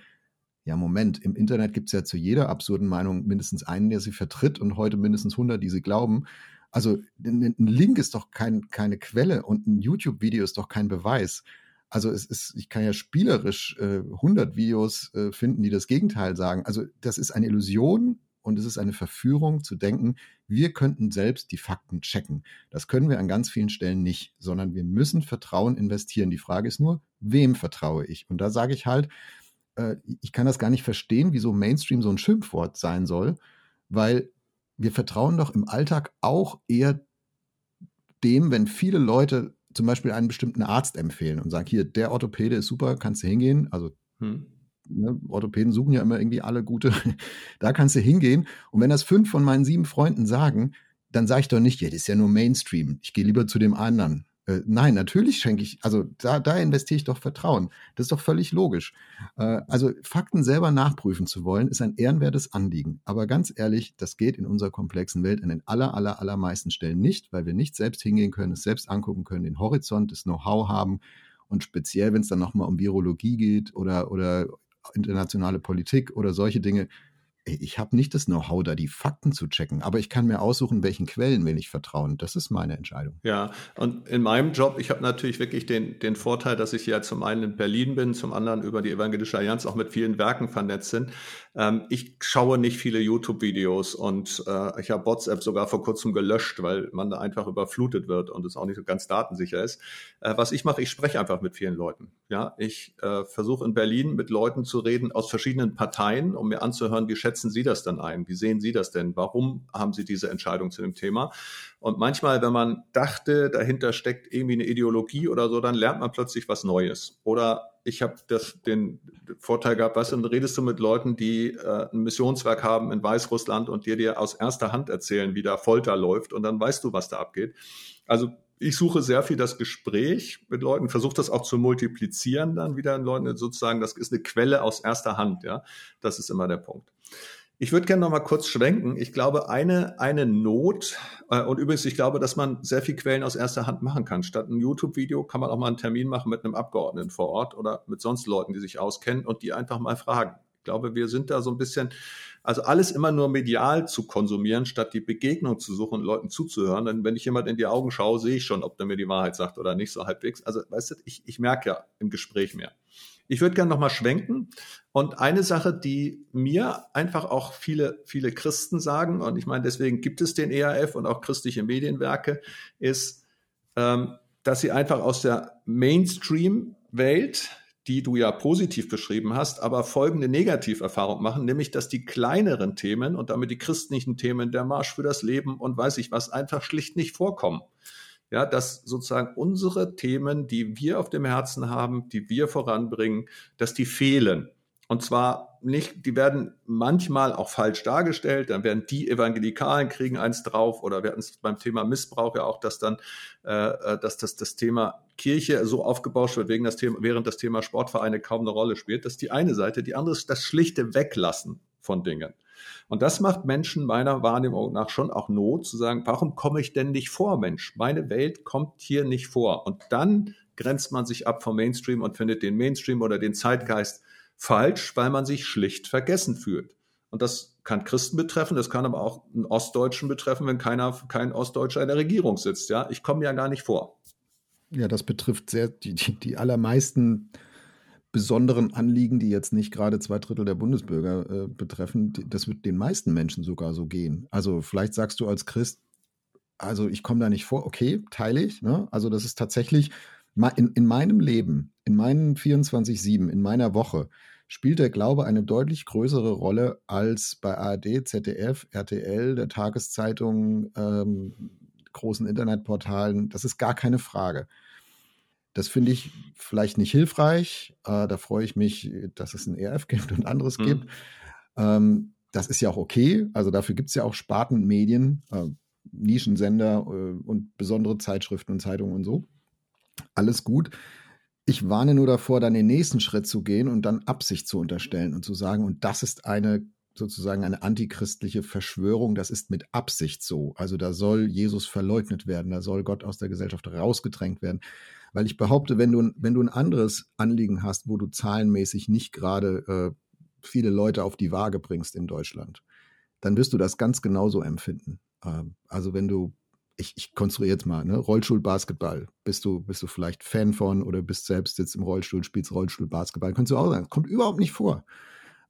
Speaker 1: ja, Moment, im Internet gibt es ja zu jeder absurden Meinung mindestens einen, der sie vertritt und heute mindestens 100, die sie glauben. Also ein Link ist doch kein, keine Quelle und ein YouTube-Video ist doch kein Beweis. Also es ist, ich kann ja spielerisch äh, 100 Videos äh, finden, die das Gegenteil sagen. Also das ist eine Illusion und es ist eine Verführung zu denken, wir könnten selbst die Fakten checken. Das können wir an ganz vielen Stellen nicht, sondern wir müssen Vertrauen investieren. Die Frage ist nur, wem vertraue ich? Und da sage ich halt, äh, ich kann das gar nicht verstehen, wieso Mainstream so ein Schimpfwort sein soll, weil wir vertrauen doch im Alltag auch eher dem, wenn viele Leute zum Beispiel einen bestimmten Arzt empfehlen und sagen, hier, der Orthopäde ist super, kannst du hingehen. Also hm. ne, Orthopäden suchen ja immer irgendwie alle gute. da kannst du hingehen. Und wenn das fünf von meinen sieben Freunden sagen, dann sage ich doch nicht, ja, das ist ja nur Mainstream. Ich gehe lieber zu dem anderen. Äh, nein, natürlich schenke ich, also da, da investiere ich doch Vertrauen. Das ist doch völlig logisch. Äh, also Fakten selber nachprüfen zu wollen, ist ein ehrenwertes Anliegen. Aber ganz ehrlich, das geht in unserer komplexen Welt an den aller, aller, allermeisten Stellen nicht, weil wir nicht selbst hingehen können, es selbst angucken können, den Horizont, das Know-how haben. Und speziell, wenn es dann nochmal um Virologie geht oder, oder internationale Politik oder solche Dinge, ich habe nicht das Know-how, da die Fakten zu checken, aber ich kann mir aussuchen, welchen Quellen will ich vertrauen. Das ist meine Entscheidung.
Speaker 2: Ja, und in meinem Job, ich habe natürlich wirklich den, den Vorteil, dass ich ja zum einen in Berlin bin, zum anderen über die Evangelische Allianz auch mit vielen Werken vernetzt sind. Ähm, ich schaue nicht viele YouTube-Videos und äh, ich habe WhatsApp sogar vor kurzem gelöscht, weil man da einfach überflutet wird und es auch nicht so ganz datensicher ist. Äh, was ich mache, ich spreche einfach mit vielen Leuten. Ja, ich äh, versuche in Berlin mit Leuten zu reden aus verschiedenen Parteien, um mir anzuhören, wie schätzen Sie das dann ein? Wie sehen Sie das denn? Warum haben Sie diese Entscheidung zu dem Thema? Und manchmal, wenn man dachte, dahinter steckt irgendwie eine Ideologie oder so, dann lernt man plötzlich was Neues. Oder ich habe den Vorteil gehabt, weißt du, redest du mit Leuten, die äh, ein Missionswerk haben in Weißrussland und dir dir aus erster Hand erzählen, wie da Folter läuft und dann weißt du, was da abgeht. Also ich suche sehr viel das Gespräch mit Leuten, versuche das auch zu multiplizieren dann wieder in Leuten sozusagen. Das ist eine Quelle aus erster Hand, ja. Das ist immer der Punkt. Ich würde gerne noch mal kurz schwenken. Ich glaube, eine, eine Not, äh, und übrigens, ich glaube, dass man sehr viel Quellen aus erster Hand machen kann. Statt ein YouTube-Video kann man auch mal einen Termin machen mit einem Abgeordneten vor Ort oder mit sonst Leuten, die sich auskennen und die einfach mal fragen. Glaube, wir sind da so ein bisschen, also alles immer nur medial zu konsumieren, statt die Begegnung zu suchen und Leuten zuzuhören. Denn wenn ich jemand in die Augen schaue, sehe ich schon, ob der mir die Wahrheit sagt oder nicht, so halbwegs. Also, weißt du, ich, ich merke ja im Gespräch mehr. Ich würde gerne nochmal schwenken. Und eine Sache, die mir einfach auch viele, viele Christen sagen, und ich meine, deswegen gibt es den ERF und auch christliche Medienwerke, ist, ähm, dass sie einfach aus der Mainstream-Welt, die du ja positiv beschrieben hast, aber folgende Negativerfahrung machen, nämlich dass die kleineren Themen und damit die christlichen Themen, der Marsch für das Leben und weiß ich was, einfach schlicht nicht vorkommen ja, dass sozusagen unsere Themen, die wir auf dem Herzen haben, die wir voranbringen, dass die fehlen. Und zwar nicht, die werden manchmal auch falsch dargestellt, dann werden die Evangelikalen kriegen eins drauf oder wir hatten es beim Thema Missbrauch ja auch, dass dann, äh, äh, dass das, das Thema Kirche so aufgebauscht wird, wegen das Thema, während das Thema Sportvereine kaum eine Rolle spielt. Das ist die eine Seite, die andere ist das schlichte Weglassen von Dingen. Und das macht Menschen meiner Wahrnehmung nach schon auch Not, zu sagen, warum komme ich denn nicht vor, Mensch? Meine Welt kommt hier nicht vor. Und dann grenzt man sich ab vom Mainstream und findet den Mainstream oder den Zeitgeist falsch, weil man sich schlicht vergessen fühlt. Und das kann Christen betreffen, das kann aber auch einen Ostdeutschen betreffen, wenn keiner, kein Ostdeutscher in der Regierung sitzt. Ja, ich komme ja gar nicht vor.
Speaker 1: Ja, das betrifft sehr die, die, die allermeisten besonderen Anliegen, die jetzt nicht gerade zwei Drittel der Bundesbürger äh, betreffen, das wird den meisten Menschen sogar so gehen. Also vielleicht sagst du als Christ, also ich komme da nicht vor, okay, teile ich. Ne? Also das ist tatsächlich in, in meinem Leben, in meinen 24-7, in meiner Woche, spielt der Glaube eine deutlich größere Rolle als bei ARD, ZDF, RTL, der Tageszeitung, ähm, großen Internetportalen. Das ist gar keine Frage. Das finde ich vielleicht nicht hilfreich. Äh, da freue ich mich, dass es ein ERF gibt und anderes mhm. gibt. Ähm, das ist ja auch okay. Also dafür gibt es ja auch Spartenmedien, äh, Nischensender äh, und besondere Zeitschriften und Zeitungen und so. Alles gut. Ich warne nur davor, dann den nächsten Schritt zu gehen und dann Absicht zu unterstellen und zu sagen, und das ist eine sozusagen eine antichristliche Verschwörung, das ist mit Absicht so. Also da soll Jesus verleugnet werden, da soll Gott aus der Gesellschaft rausgedrängt werden. Weil ich behaupte, wenn du, wenn du ein anderes Anliegen hast, wo du zahlenmäßig nicht gerade äh, viele Leute auf die Waage bringst in Deutschland, dann wirst du das ganz genauso empfinden. Ähm, also wenn du, ich, ich konstruiere jetzt mal, ne, Rollstuhlbasketball, bist du, bist du vielleicht Fan von oder bist selbst jetzt im Rollstuhl, spielst Rollstuhlbasketball, kannst du auch sagen, kommt überhaupt nicht vor.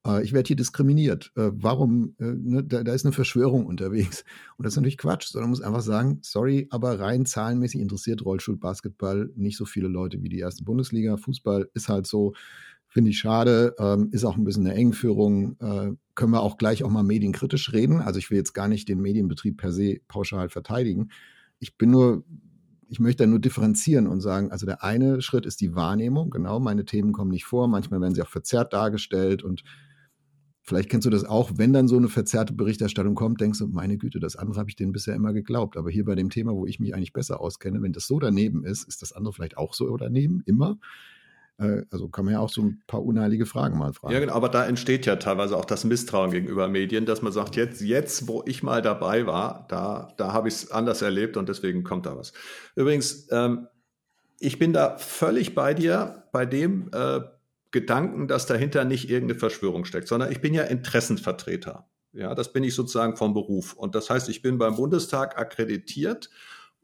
Speaker 1: Äh, ich werde hier diskriminiert. Äh, warum? Äh, ne, da, da, ist eine Verschwörung unterwegs. Und das ist natürlich Quatsch, sondern man muss einfach sagen, sorry, aber rein zahlenmäßig interessiert Rollstuhlbasketball nicht so viele Leute wie die erste Bundesliga. Fußball ist halt so, finde ich schade, ähm, ist auch ein bisschen eine Engführung. Äh, können wir auch gleich auch mal medienkritisch reden. Also ich will jetzt gar nicht den Medienbetrieb per se pauschal verteidigen. Ich bin nur ich möchte da nur differenzieren und sagen, also der eine Schritt ist die Wahrnehmung, genau, meine Themen kommen nicht vor, manchmal werden sie auch verzerrt dargestellt und Vielleicht kennst du das auch, wenn dann so eine verzerrte Berichterstattung kommt, denkst du, meine Güte, das andere habe ich denen bisher immer geglaubt. Aber hier bei dem Thema, wo ich mich eigentlich besser auskenne, wenn das so daneben ist, ist das andere vielleicht auch so daneben, immer. Äh, also kann man ja auch so ein paar unheilige Fragen mal fragen.
Speaker 2: Ja, genau, aber da entsteht ja teilweise auch das Misstrauen gegenüber Medien, dass man sagt, jetzt, jetzt, wo ich mal dabei war, da, da habe ich es anders erlebt und deswegen kommt da was. Übrigens, ähm, ich bin da völlig bei dir, bei dem, äh, Gedanken, dass dahinter nicht irgendeine Verschwörung steckt, sondern ich bin ja Interessenvertreter. Ja, das bin ich sozusagen vom Beruf. Und das heißt, ich bin beim Bundestag akkreditiert,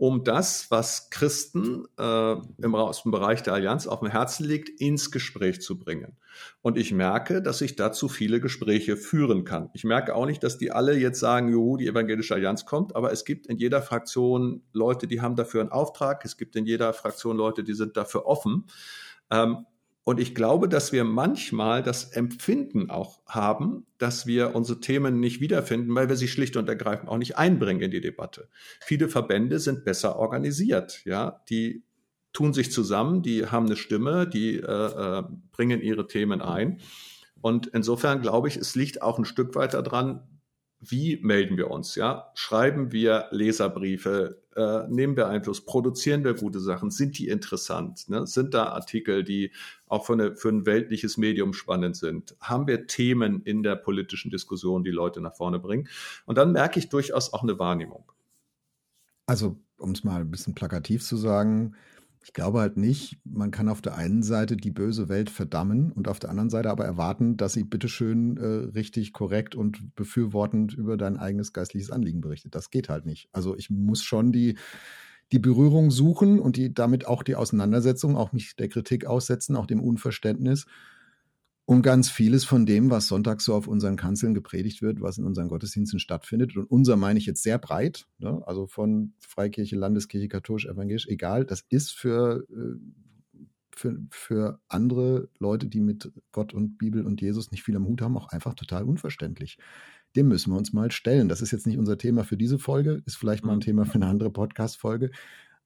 Speaker 2: um das, was Christen äh, im, aus dem Bereich der Allianz auf dem Herzen liegt, ins Gespräch zu bringen. Und ich merke, dass ich dazu viele Gespräche führen kann. Ich merke auch nicht, dass die alle jetzt sagen, juhu, die evangelische Allianz kommt, aber es gibt in jeder Fraktion Leute, die haben dafür einen Auftrag. Es gibt in jeder Fraktion Leute, die sind dafür offen. Ähm, und ich glaube, dass wir manchmal das Empfinden auch haben, dass wir unsere Themen nicht wiederfinden, weil wir sie schlicht und ergreifend auch nicht einbringen in die Debatte. Viele Verbände sind besser organisiert, ja, die tun sich zusammen, die haben eine Stimme, die äh, äh, bringen ihre Themen ein. Und insofern glaube ich, es liegt auch ein Stück weiter dran, wie melden wir uns? Ja, schreiben wir Leserbriefe? Äh, nehmen wir Einfluss? Produzieren wir gute Sachen? Sind die interessant? Ne? Sind da Artikel, die auch für, eine, für ein weltliches Medium spannend sind? Haben wir Themen in der politischen Diskussion, die Leute nach vorne bringen? Und dann merke ich durchaus auch eine Wahrnehmung.
Speaker 1: Also, um es mal ein bisschen plakativ zu sagen, Ich glaube halt nicht, man kann auf der einen Seite die böse Welt verdammen und auf der anderen Seite aber erwarten, dass sie bitteschön äh, richtig korrekt und befürwortend über dein eigenes geistliches Anliegen berichtet. Das geht halt nicht. Also ich muss schon die, die Berührung suchen und die damit auch die Auseinandersetzung, auch mich der Kritik aussetzen, auch dem Unverständnis und ganz vieles von dem, was sonntags so auf unseren Kanzeln gepredigt wird, was in unseren Gottesdiensten stattfindet. Und unser meine ich jetzt sehr breit, ne? also von Freikirche, Landeskirche, katholisch, evangelisch, egal. Das ist für, äh, für, für andere Leute, die mit Gott und Bibel und Jesus nicht viel am Hut haben, auch einfach total unverständlich. Dem müssen wir uns mal stellen. Das ist jetzt nicht unser Thema für diese Folge, ist vielleicht mal ein mhm. Thema für eine andere Podcast-Folge.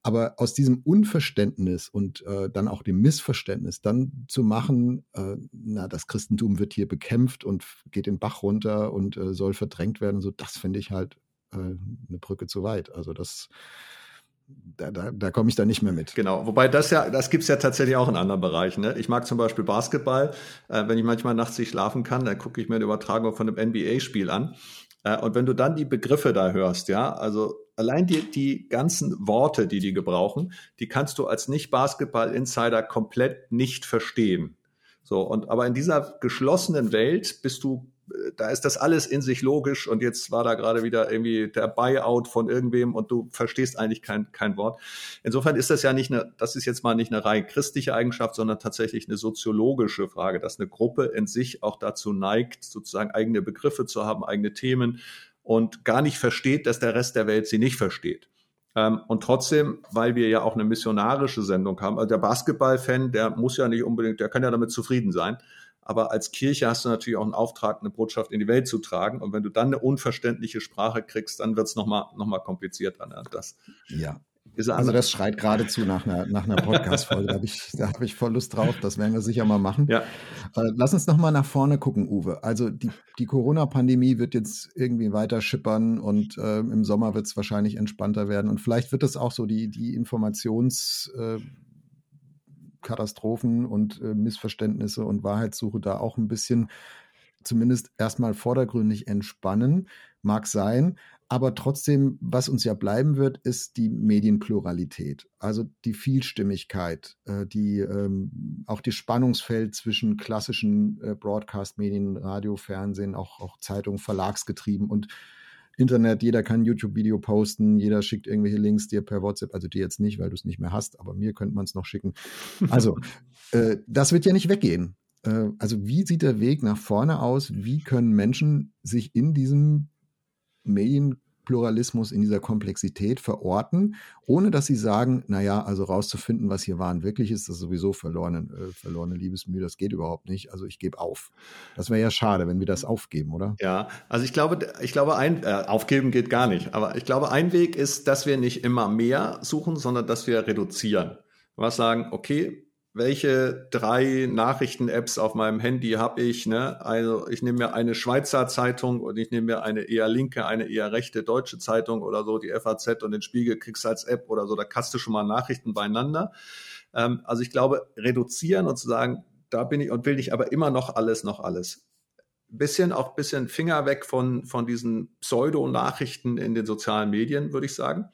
Speaker 1: Aber aus diesem Unverständnis und äh, dann auch dem Missverständnis dann zu machen, äh, na, das Christentum wird hier bekämpft und geht den Bach runter und äh, soll verdrängt werden, so, das finde ich halt äh, eine Brücke zu weit. Also das, da, da, da komme ich da nicht mehr mit.
Speaker 2: Genau, wobei das ja, das gibt's ja tatsächlich auch in anderen Bereichen. Ne? Ich mag zum Beispiel Basketball. Äh, wenn ich manchmal nachts nicht schlafen kann, dann gucke ich mir eine Übertragung von einem NBA-Spiel an. Äh, und wenn du dann die Begriffe da hörst, ja, also allein die, die ganzen Worte, die die gebrauchen, die kannst du als Nicht-Basketball-Insider komplett nicht verstehen. So, und aber in dieser geschlossenen Welt bist du, äh, da ist das alles in sich logisch und jetzt war da gerade wieder irgendwie der Buyout von irgendwem und du verstehst eigentlich kein, kein Wort. Insofern ist das ja nicht eine, das ist jetzt mal nicht eine rein christliche Eigenschaft, sondern tatsächlich eine soziologische Frage, dass eine Gruppe in sich auch dazu neigt, sozusagen eigene Begriffe zu haben, eigene Themen und gar nicht versteht, dass der Rest der Welt sie nicht versteht. Ähm, und trotzdem, weil wir ja auch eine missionarische Sendung haben, also der Basketball-Fan, der muss ja nicht unbedingt, der kann ja damit zufrieden sein. Aber als Kirche hast du natürlich auch einen Auftrag, eine Botschaft in die Welt zu tragen. Und wenn du dann eine unverständliche Sprache kriegst, dann wird es nochmal noch mal komplizierter. Ne? Das,
Speaker 1: ja, also das schreit geradezu nach einer, nach einer Podcast-Folge. da habe ich, hab ich voll Lust drauf. Das werden wir sicher mal machen. Ja. Äh, lass uns noch mal nach vorne gucken, Uwe. Also die, die Corona-Pandemie wird jetzt irgendwie weiter schippern und äh, im Sommer wird es wahrscheinlich entspannter werden. Und vielleicht wird es auch so die, die Informationskatastrophen äh, und äh, Missverständnisse und Wahrheitssuche da auch ein bisschen zumindest erstmal vordergründig entspannen. Mag sein. Aber trotzdem, was uns ja bleiben wird, ist die Medienpluralität, also die Vielstimmigkeit, äh, die, ähm, auch das Spannungsfeld zwischen klassischen äh, Broadcast-Medien, Radio, Fernsehen, auch, auch Zeitung, Verlagsgetrieben und Internet. Jeder kann YouTube-Video posten, jeder schickt irgendwelche Links dir per WhatsApp, also dir jetzt nicht, weil du es nicht mehr hast, aber mir könnte man es noch schicken. Also, äh, das wird ja nicht weggehen. Äh, also, wie sieht der Weg nach vorne aus? Wie können Menschen sich in diesem Medienpluralismus in dieser Komplexität verorten, ohne dass sie sagen, naja, also rauszufinden, was hier wahren wirklich ist, das ist sowieso verlorene, äh, verlorene Liebesmühe, das geht überhaupt nicht. Also ich gebe auf. Das wäre ja schade, wenn wir das aufgeben, oder?
Speaker 2: Ja, also ich glaube, ich glaube, ein äh, aufgeben geht gar nicht. Aber ich glaube, ein Weg ist, dass wir nicht immer mehr suchen, sondern dass wir reduzieren. Was sagen, okay, welche drei Nachrichten-Apps auf meinem Handy habe ich. Ne? Also ich nehme mir eine Schweizer Zeitung und ich nehme mir eine eher linke, eine eher rechte deutsche Zeitung oder so, die FAZ und den Spiegel kriegst als App oder so, da kannst du schon mal Nachrichten beieinander. Ähm, also ich glaube, reduzieren und zu sagen, da bin ich und will nicht aber immer noch alles, noch alles. Bisschen auch bisschen Finger weg von, von diesen Pseudo-Nachrichten in den sozialen Medien, würde ich sagen.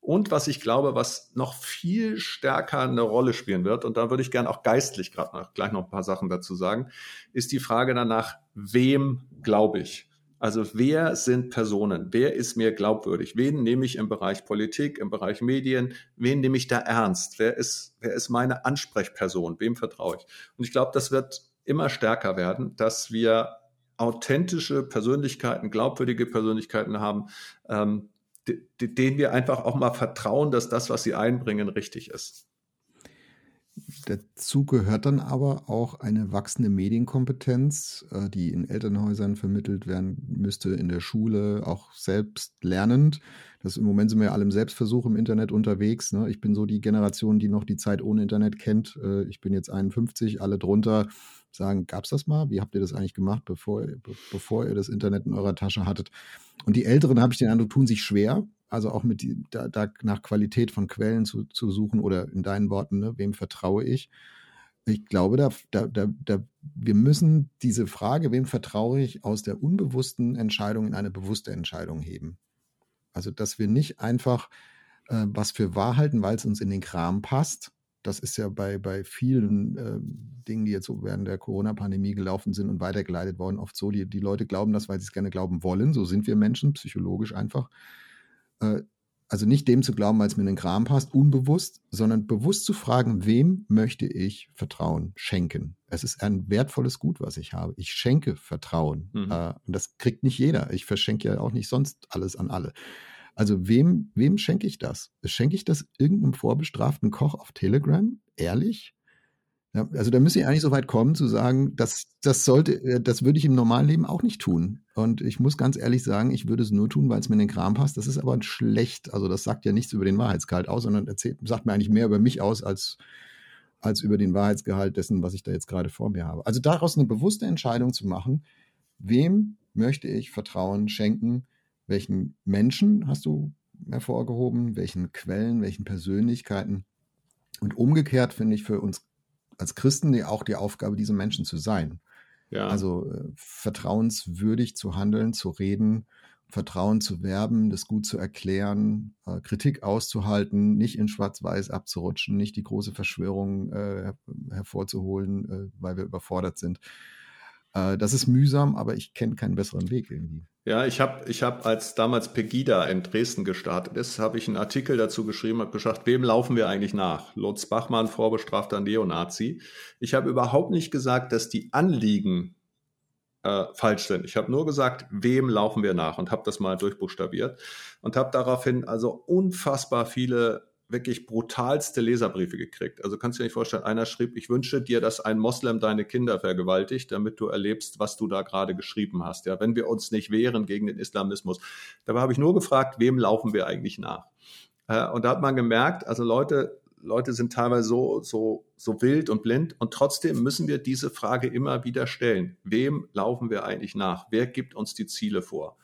Speaker 2: Und was ich glaube, was noch viel stärker eine Rolle spielen wird, und da würde ich gerne auch geistlich gerade noch, gleich noch ein paar Sachen dazu sagen, ist die Frage danach, wem glaube ich? Also wer sind Personen? Wer ist mir glaubwürdig? Wen nehme ich im Bereich Politik, im Bereich Medien? Wen nehme ich da ernst? Wer ist, wer ist meine Ansprechperson? Wem vertraue ich? Und ich glaube, das wird immer stärker werden, dass wir authentische Persönlichkeiten, glaubwürdige Persönlichkeiten haben, ähm, denen wir einfach auch mal vertrauen, dass das, was sie einbringen, richtig ist.
Speaker 1: Dazu gehört dann aber auch eine wachsende Medienkompetenz, äh, die in Elternhäusern vermittelt werden müsste, in der Schule, auch selbst lernend. Das, Im Moment sind wir ja alle im Selbstversuch im Internet unterwegs. Ne? Ich bin so die Generation, die noch die Zeit ohne Internet kennt. Äh, ich bin jetzt 51, alle drunter sagen, gab es das mal? Wie habt ihr das eigentlich gemacht, bevor, bevor ihr das Internet in eurer Tasche hattet? Und die Älteren, habe ich den Eindruck, tun sich schwer, also auch mit da, da nach Qualität von Quellen zu, zu suchen oder in deinen Worten, ne, wem vertraue ich? Ich glaube, da, da, da, da, wir müssen diese Frage, wem vertraue ich, aus der unbewussten Entscheidung in eine bewusste Entscheidung heben. Also, dass wir nicht einfach äh, was für wahr halten, weil es uns in den Kram passt, das ist ja bei, bei vielen äh, Dingen, die jetzt so während der Corona-Pandemie gelaufen sind und weitergeleitet worden, oft so, die, die Leute glauben das, weil sie es gerne glauben wollen. So sind wir Menschen, psychologisch einfach. Äh, also nicht dem zu glauben, weil es mir in den Kram passt, unbewusst, sondern bewusst zu fragen, wem möchte ich Vertrauen schenken? Es ist ein wertvolles Gut, was ich habe. Ich schenke Vertrauen. Mhm. Äh, und das kriegt nicht jeder. Ich verschenke ja auch nicht sonst alles an alle. Also wem, wem schenke ich das? Schenke ich das irgendeinem vorbestraften Koch auf Telegram? Ehrlich? Ja, also da müsste ich eigentlich so weit kommen zu sagen, das, das sollte, äh, das würde ich im normalen Leben auch nicht tun. Und ich muss ganz ehrlich sagen, ich würde es nur tun, weil es mir in den Kram passt. Das ist aber schlecht. Also das sagt ja nichts über den Wahrheitsgehalt aus, sondern erzählt, sagt mir eigentlich mehr über mich aus als, als über den Wahrheitsgehalt dessen, was ich da jetzt gerade vor mir habe. Also daraus eine bewusste Entscheidung zu machen, wem möchte ich Vertrauen schenken, welchen Menschen hast du hervorgehoben, welchen Quellen, welchen Persönlichkeiten. Und umgekehrt finde ich für uns als Christen auch die Aufgabe, diese Menschen zu sein. Ja. Also äh, vertrauenswürdig zu handeln, zu reden, Vertrauen zu werben, das gut zu erklären, äh, Kritik auszuhalten, nicht in Schwarz-Weiß abzurutschen, nicht die große Verschwörung äh, hervorzuholen, äh, weil wir überfordert sind. Äh, das ist mühsam, aber ich kenne keinen besseren Weg irgendwie.
Speaker 2: Ja, ich habe, ich hab, als damals Pegida in Dresden gestartet ist, habe ich einen Artikel dazu geschrieben, habe gesagt, wem laufen wir eigentlich nach? Lutz Bachmann, vorbestrafter Neonazi. Ich habe überhaupt nicht gesagt, dass die Anliegen äh, falsch sind. Ich habe nur gesagt, wem laufen wir nach und habe das mal durchbuchstabiert und habe daraufhin also unfassbar viele wirklich brutalste Leserbriefe gekriegt. Also kannst du dir nicht vorstellen, einer schrieb, ich wünsche dir, dass ein Moslem deine Kinder vergewaltigt, damit du erlebst, was du da gerade geschrieben hast. Ja, wenn wir uns nicht wehren gegen den Islamismus. Dabei habe ich nur gefragt, wem laufen wir eigentlich nach? Äh, und da hat man gemerkt, also Leute, Leute sind teilweise so, so, so wild und blind und trotzdem müssen wir diese Frage immer wieder stellen. Wem laufen wir eigentlich nach? Wer gibt uns die Ziele vor?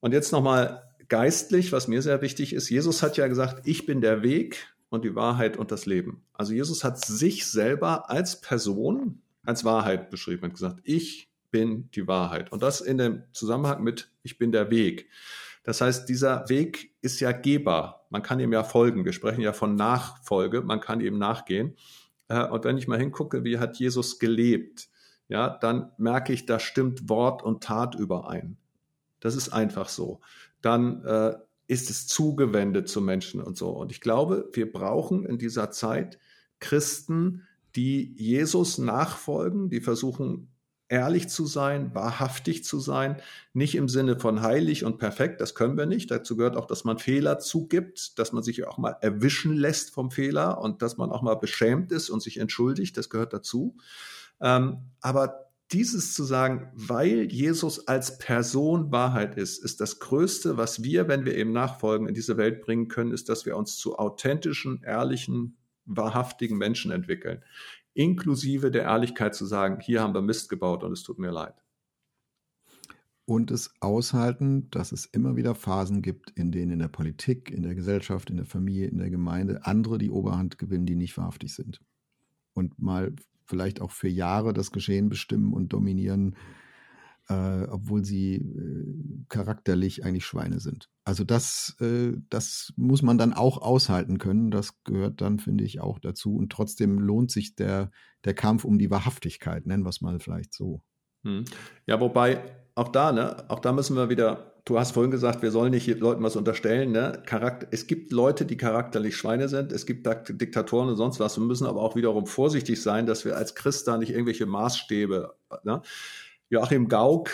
Speaker 2: Und jetzt nochmal geistlich, was mir sehr wichtig ist, Jesus hat ja gesagt, ich bin der Weg und die Wahrheit und das Leben. Also Jesus hat sich selber als Person, als Wahrheit beschrieben und gesagt, ich bin die Wahrheit. Und das in dem Zusammenhang mit, ich bin der Weg. Das heißt, dieser Weg ist ja gehbar. Man kann ihm ja folgen. Wir sprechen ja von Nachfolge. Man kann ihm nachgehen. Äh, und wenn ich mal hingucke, wie hat Jesus gelebt, ja, dann merke ich, da stimmt Wort und Tat überein. Das ist einfach so dann äh, ist es zugewendet zu Menschen und so. Und ich glaube, wir brauchen in dieser Zeit Christen, die Jesus nachfolgen, die versuchen, ehrlich zu sein, wahrhaftig zu sein, nicht im Sinne von heilig und perfekt, das können wir nicht. Dazu gehört auch, dass man Fehler zugibt, dass man sich auch mal erwischen lässt vom Fehler und dass man auch mal beschämt ist und sich entschuldigt, das gehört dazu. Ähm, aber dieses zu sagen, weil Jesus als Person Wahrheit ist, ist das Größte, was wir, wenn wir ihm nachfolgen, in diese Welt bringen können, ist, dass wir uns zu authentischen, ehrlichen, wahrhaftigen Menschen entwickeln. Inklusive der Ehrlichkeit zu sagen, hier haben wir Mist gebaut und es tut mir leid.
Speaker 1: Und es aushalten, dass es immer wieder Phasen gibt, in denen in der Politik, in der Gesellschaft, in der Familie, in der Gemeinde andere die Oberhand gewinnen, die nicht wahrhaftig sind. Und mal vielleicht auch für Jahre das Geschehen bestimmen und dominieren, äh, obwohl sie äh, charakterlich eigentlich Schweine sind. Also das, äh, das muss man dann auch aushalten können. Das gehört dann, finde ich, auch dazu. Und trotzdem lohnt sich der, der Kampf um die Wahrhaftigkeit, nennen wir es mal vielleicht so.
Speaker 2: Hm. Ja, wobei auch da, ne, auch da müssen wir wieder du hast vorhin gesagt, wir sollen nicht Leuten was unterstellen. Ne? Charakter, es gibt Leute, die charakterlich Schweine sind. Es gibt Diktatoren und sonst was. Wir müssen aber auch wiederum vorsichtig sein, dass wir als Christ da nicht irgendwelche Maßstäbe. Ne? Joachim Gauck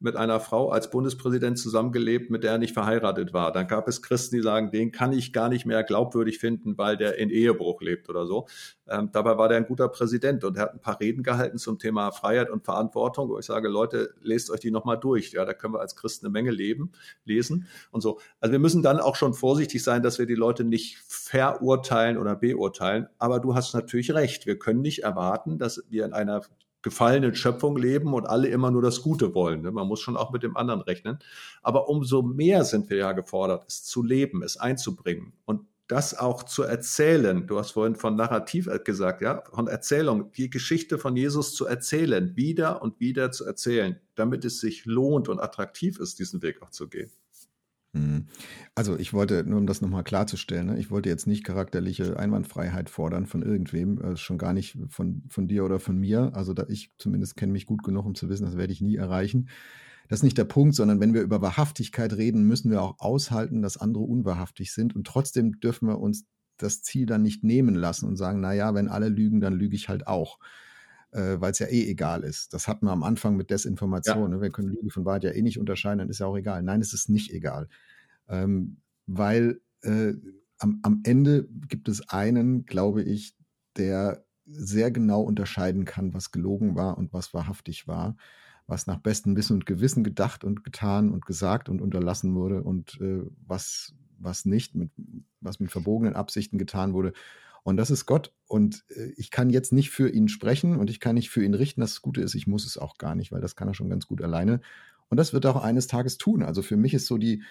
Speaker 2: mit einer Frau als Bundespräsident zusammengelebt, mit der er nicht verheiratet war. Dann gab es Christen, die sagen, den kann ich gar nicht mehr glaubwürdig finden, weil der in Ehebruch lebt oder so. Ähm, dabei war der ein guter Präsident und er hat ein paar Reden gehalten zum Thema Freiheit und Verantwortung, wo ich sage, Leute, lest euch die nochmal durch. Ja, da können wir als Christen eine Menge leben, lesen und so. Also wir müssen dann auch schon vorsichtig sein, dass wir die Leute nicht verurteilen oder beurteilen. Aber du hast natürlich recht. Wir können nicht erwarten, dass wir in einer gefallenen Schöpfung leben und alle immer nur das Gute wollen. Ne? Man muss schon auch mit dem anderen rechnen. Aber umso mehr sind wir ja gefordert, es zu leben, es einzubringen und das auch zu erzählen. Du hast vorhin von Narrativ gesagt, ja, von Erzählung, die Geschichte von Jesus zu erzählen, wieder und wieder zu erzählen, damit es sich lohnt und attraktiv ist, diesen Weg auch zu gehen.
Speaker 1: Mhm. Also ich wollte, nur um das nochmal klarzustellen, ne, ich wollte jetzt nicht charakterliche Einwandfreiheit fordern von irgendwem, äh, schon gar nicht von, von dir oder von mir. Also da ich zumindest kenne mich gut genug, um zu wissen, das werde ich nie erreichen. Das ist nicht der Punkt, sondern wenn wir über Wahrhaftigkeit reden, müssen wir auch aushalten, dass andere unwahrhaftig sind. Und trotzdem dürfen wir uns das Ziel dann nicht nehmen lassen und sagen, na ja, wenn alle lügen, dann lüge ich halt auch. Äh, Weil es ja eh egal ist. Das hatten wir am Anfang mit Desinformation. Ja. Ne? Wir können Lüge von Wahrheit ja eh nicht unterscheiden, dann ist ja auch egal. Nein, es ist nicht egal. Ähm, weil äh, am, am Ende gibt es einen, glaube ich, der sehr genau unterscheiden kann, was gelogen war und was wahrhaftig war was nach bestem Wissen und Gewissen gedacht und getan und gesagt und unterlassen wurde und äh, was, was nicht, mit, was mit verbogenen Absichten getan wurde. Und das ist Gott. Und äh, ich kann jetzt nicht für ihn sprechen und ich kann nicht für ihn richten. Das Gute ist, ich muss es auch gar nicht, weil das kann er schon ganz gut alleine. Und das wird er auch eines Tages tun. Also für mich ist so die,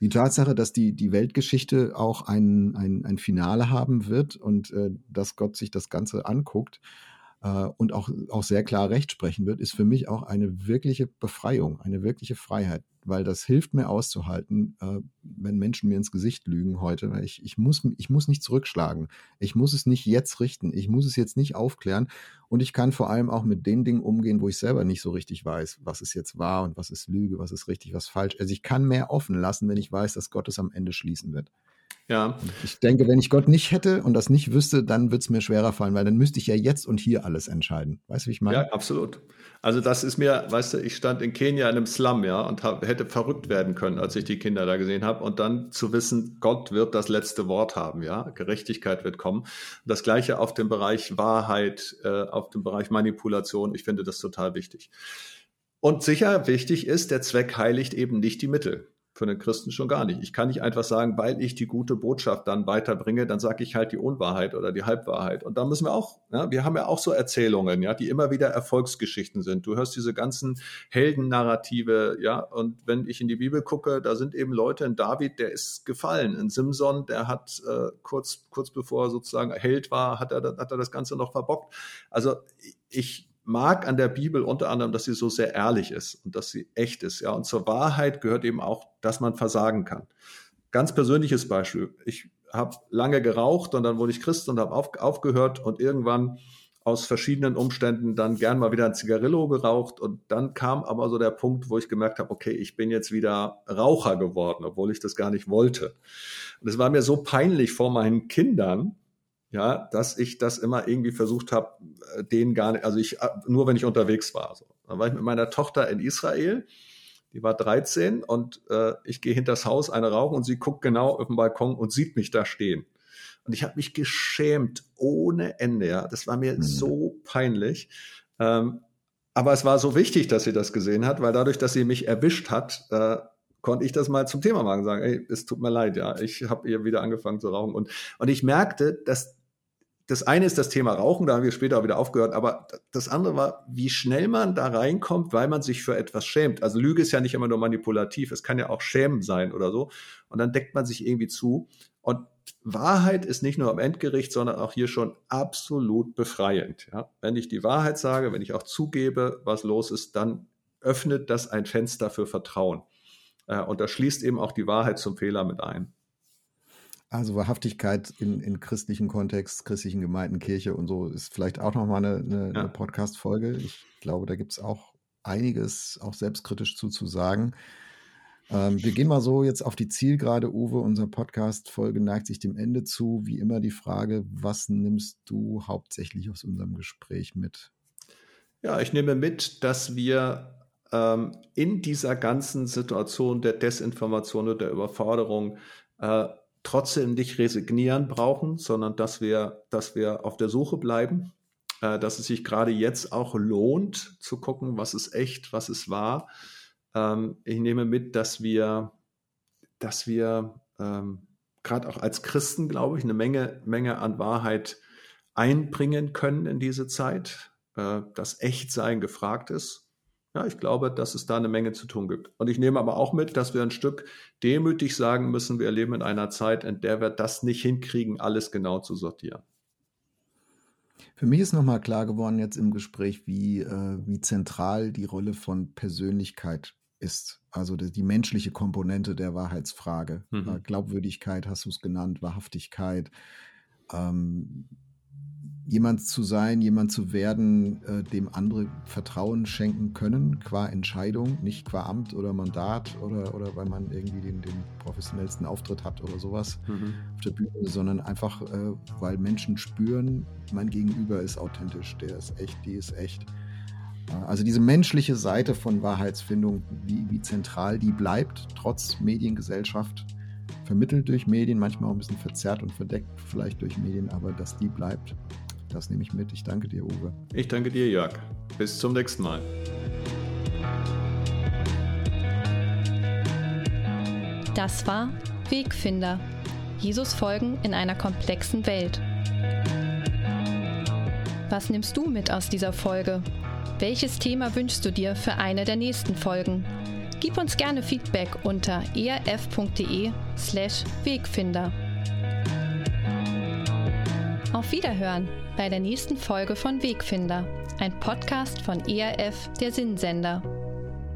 Speaker 1: die Tatsache, dass die, die Weltgeschichte auch ein, ein, ein Finale haben wird und äh, dass Gott sich das Ganze anguckt äh, und auch, auch sehr klar Recht sprechen wird, ist für mich auch eine wirkliche Befreiung, eine wirkliche Freiheit, weil das hilft mir auszuhalten, äh, wenn Menschen mir ins Gesicht lügen heute. Ich, ich, muss, ich muss nicht zurückschlagen. Ich muss es nicht jetzt richten. Ich muss es jetzt nicht aufklären. Und ich kann vor allem auch mit den Dingen umgehen, wo ich selber nicht so richtig weiß, was ist jetzt wahr und was ist Lüge, was ist richtig, was falsch. Also ich kann mehr offen lassen, wenn ich weiß, dass Gott es am Ende schließen wird. Ja. Ich denke, wenn ich Gott nicht hätte und das nicht wüsste, dann würde es mir schwerer fallen, weil dann müsste ich ja jetzt und hier alles entscheiden. Weißt du, wie ich meine?
Speaker 2: Ja, absolut. Also das ist mir, weißt du, ich stand in Kenia in einem Slum, ja, und hab, hätte verrückt werden können, als ich die Kinder da gesehen habe. Und dann zu wissen, Gott wird das letzte Wort haben, ja, Gerechtigkeit wird kommen. Das gleiche auf dem Bereich Wahrheit, äh, auf dem Bereich Manipulation. Ich finde das total wichtig. Und sicher wichtig ist, der Zweck heiligt eben nicht die Mittel für einen Christen schon gar nicht. Ich kann nicht einfach sagen, weil ich die gute Botschaft dann weiterbringe, dann sage ich halt die Unwahrheit oder die Halbwahrheit. Und da müssen wir auch, ja, wir haben ja auch so Erzählungen, ja, die immer wieder Erfolgsgeschichten sind. Du hörst diese ganzen Heldennarrative, ja, und wenn ich in die Bibel gucke, da sind eben Leute, in David, der ist gefallen, in Simson, der hat äh, kurz, kurz bevor er sozusagen Held war, hat er, hat er das Ganze noch verbockt. Also ich mag an der Bibel unter anderem, dass sie so sehr ehrlich ist und dass sie echt ist. Ja, und zur Wahrheit gehört eben auch, dass man versagen kann. Ganz persönliches Beispiel. Ich habe lange geraucht und dann wurde ich Christ und habe auf, aufgehört und irgendwann aus verschiedenen Umständen dann gern mal wieder ein Zigarillo geraucht und dann kam aber so der Punkt, wo ich gemerkt habe, okay, ich bin jetzt wieder Raucher geworden, obwohl ich das gar nicht wollte. Und es war mir so peinlich vor meinen Kindern, ja, dass ich das immer irgendwie versucht habe, äh, den gar nicht, also ich, äh, nur wenn ich unterwegs war. So. Dann war ich mit meiner Tochter in Israel, die war 13 und äh, ich gehe hinter das Haus, eine rauchen und sie guckt genau auf den Balkon und sieht mich da stehen. Und ich habe mich geschämt ohne Ende, ja. Das war mir mhm. so peinlich. Ähm, aber es war so wichtig, dass sie das gesehen hat, weil dadurch, dass sie mich erwischt hat, äh, konnte ich das mal zum Thema machen, sagen, ey, es tut mir leid, ja, ich habe ihr wieder angefangen zu rauchen. Und, und ich merkte, dass das eine ist das Thema Rauchen, da haben wir später auch wieder aufgehört, aber das andere war, wie schnell man da reinkommt, weil man sich für etwas schämt. Also Lüge ist ja nicht immer nur manipulativ, es kann ja auch Schämen sein oder so. Und dann deckt man sich irgendwie zu. Und Wahrheit ist nicht nur am Endgericht, sondern auch hier schon absolut befreiend. Ja? Wenn ich die Wahrheit sage, wenn ich auch zugebe, was los ist, dann öffnet das ein Fenster für Vertrauen. Äh, und da schließt eben auch die Wahrheit zum Fehler mit ein.
Speaker 1: Also Wahrhaftigkeit in, in christlichen Kontext, christlichen Gemeinden, Kirche und so ist vielleicht auch nochmal eine, eine, ja. eine Podcast-Folge. Ich glaube, da gibt es auch einiges auch selbstkritisch zu, zu sagen. Ähm, wir gehen mal so jetzt auf die Zielgerade, Uwe. Unser Podcast-Folge neigt sich dem Ende zu. Wie immer die Frage, was nimmst du hauptsächlich aus unserem Gespräch mit?
Speaker 2: Ja, ich nehme mit, dass wir ähm, in dieser ganzen Situation der Desinformation und der Überforderung äh, trotzdem nicht resignieren brauchen, sondern dass wir, dass wir auf der Suche bleiben, äh, dass es sich gerade jetzt auch lohnt zu gucken, was ist echt, was ist wahr. Ähm, ich nehme mit, dass wir, dass wir ähm, gerade auch als Christen, glaube ich, eine Menge, Menge an Wahrheit einbringen können in diese Zeit, äh, dass Echtsein gefragt ist ja, ich glaube, dass es da eine Menge zu tun gibt. Und ich nehme aber auch mit, dass wir ein Stück demütig sagen müssen, wir leben in einer Zeit, in der wir das nicht hinkriegen, alles genau zu sortieren.
Speaker 1: Für mich ist nochmal klar geworden jetzt im Gespräch, wie, äh, wie zentral die Rolle von Persönlichkeit ist. Also die, die menschliche Komponente der Wahrheitsfrage. Mhm. Äh, Glaubwürdigkeit hast du es genannt, Wahrhaftigkeit. Ähm, jemand zu sein, jemand zu werden, äh, dem andere Vertrauen schenken können, qua Entscheidung, nicht qua Amt oder Mandat oder, oder weil man irgendwie den, den professionellsten Auftritt hat oder sowas mhm. auf der Bühne, sondern einfach, äh, weil Menschen spüren, mein Gegenüber ist authentisch, der ist echt, die ist echt. Also diese menschliche Seite von Wahrheitsfindung, wie, wie zentral die bleibt, trotz Mediengesellschaft, vermittelt durch Medien, manchmal auch ein bisschen verzerrt und verdeckt vielleicht durch Medien, aber dass die bleibt, das nehme ich mit. Ich danke dir, Uwe.
Speaker 2: Ich danke dir, Jörg. Bis zum nächsten Mal.
Speaker 3: Das war Wegfinder. Jesus folgen in einer komplexen Welt. Was nimmst du mit aus dieser Folge? Welches Thema wünschst du dir für eine der nächsten Folgen? Gib uns gerne Feedback unter erf.de/slash Wegfinder. Auf Wiederhören bei der nächsten Folge von Wegfinder, ein Podcast von ERF, der Sinnsender.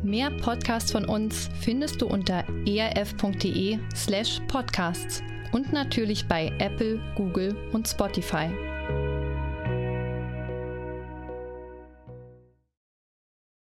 Speaker 3: Mehr Podcasts von uns findest du unter erf.de/slash podcasts und natürlich bei Apple, Google und Spotify.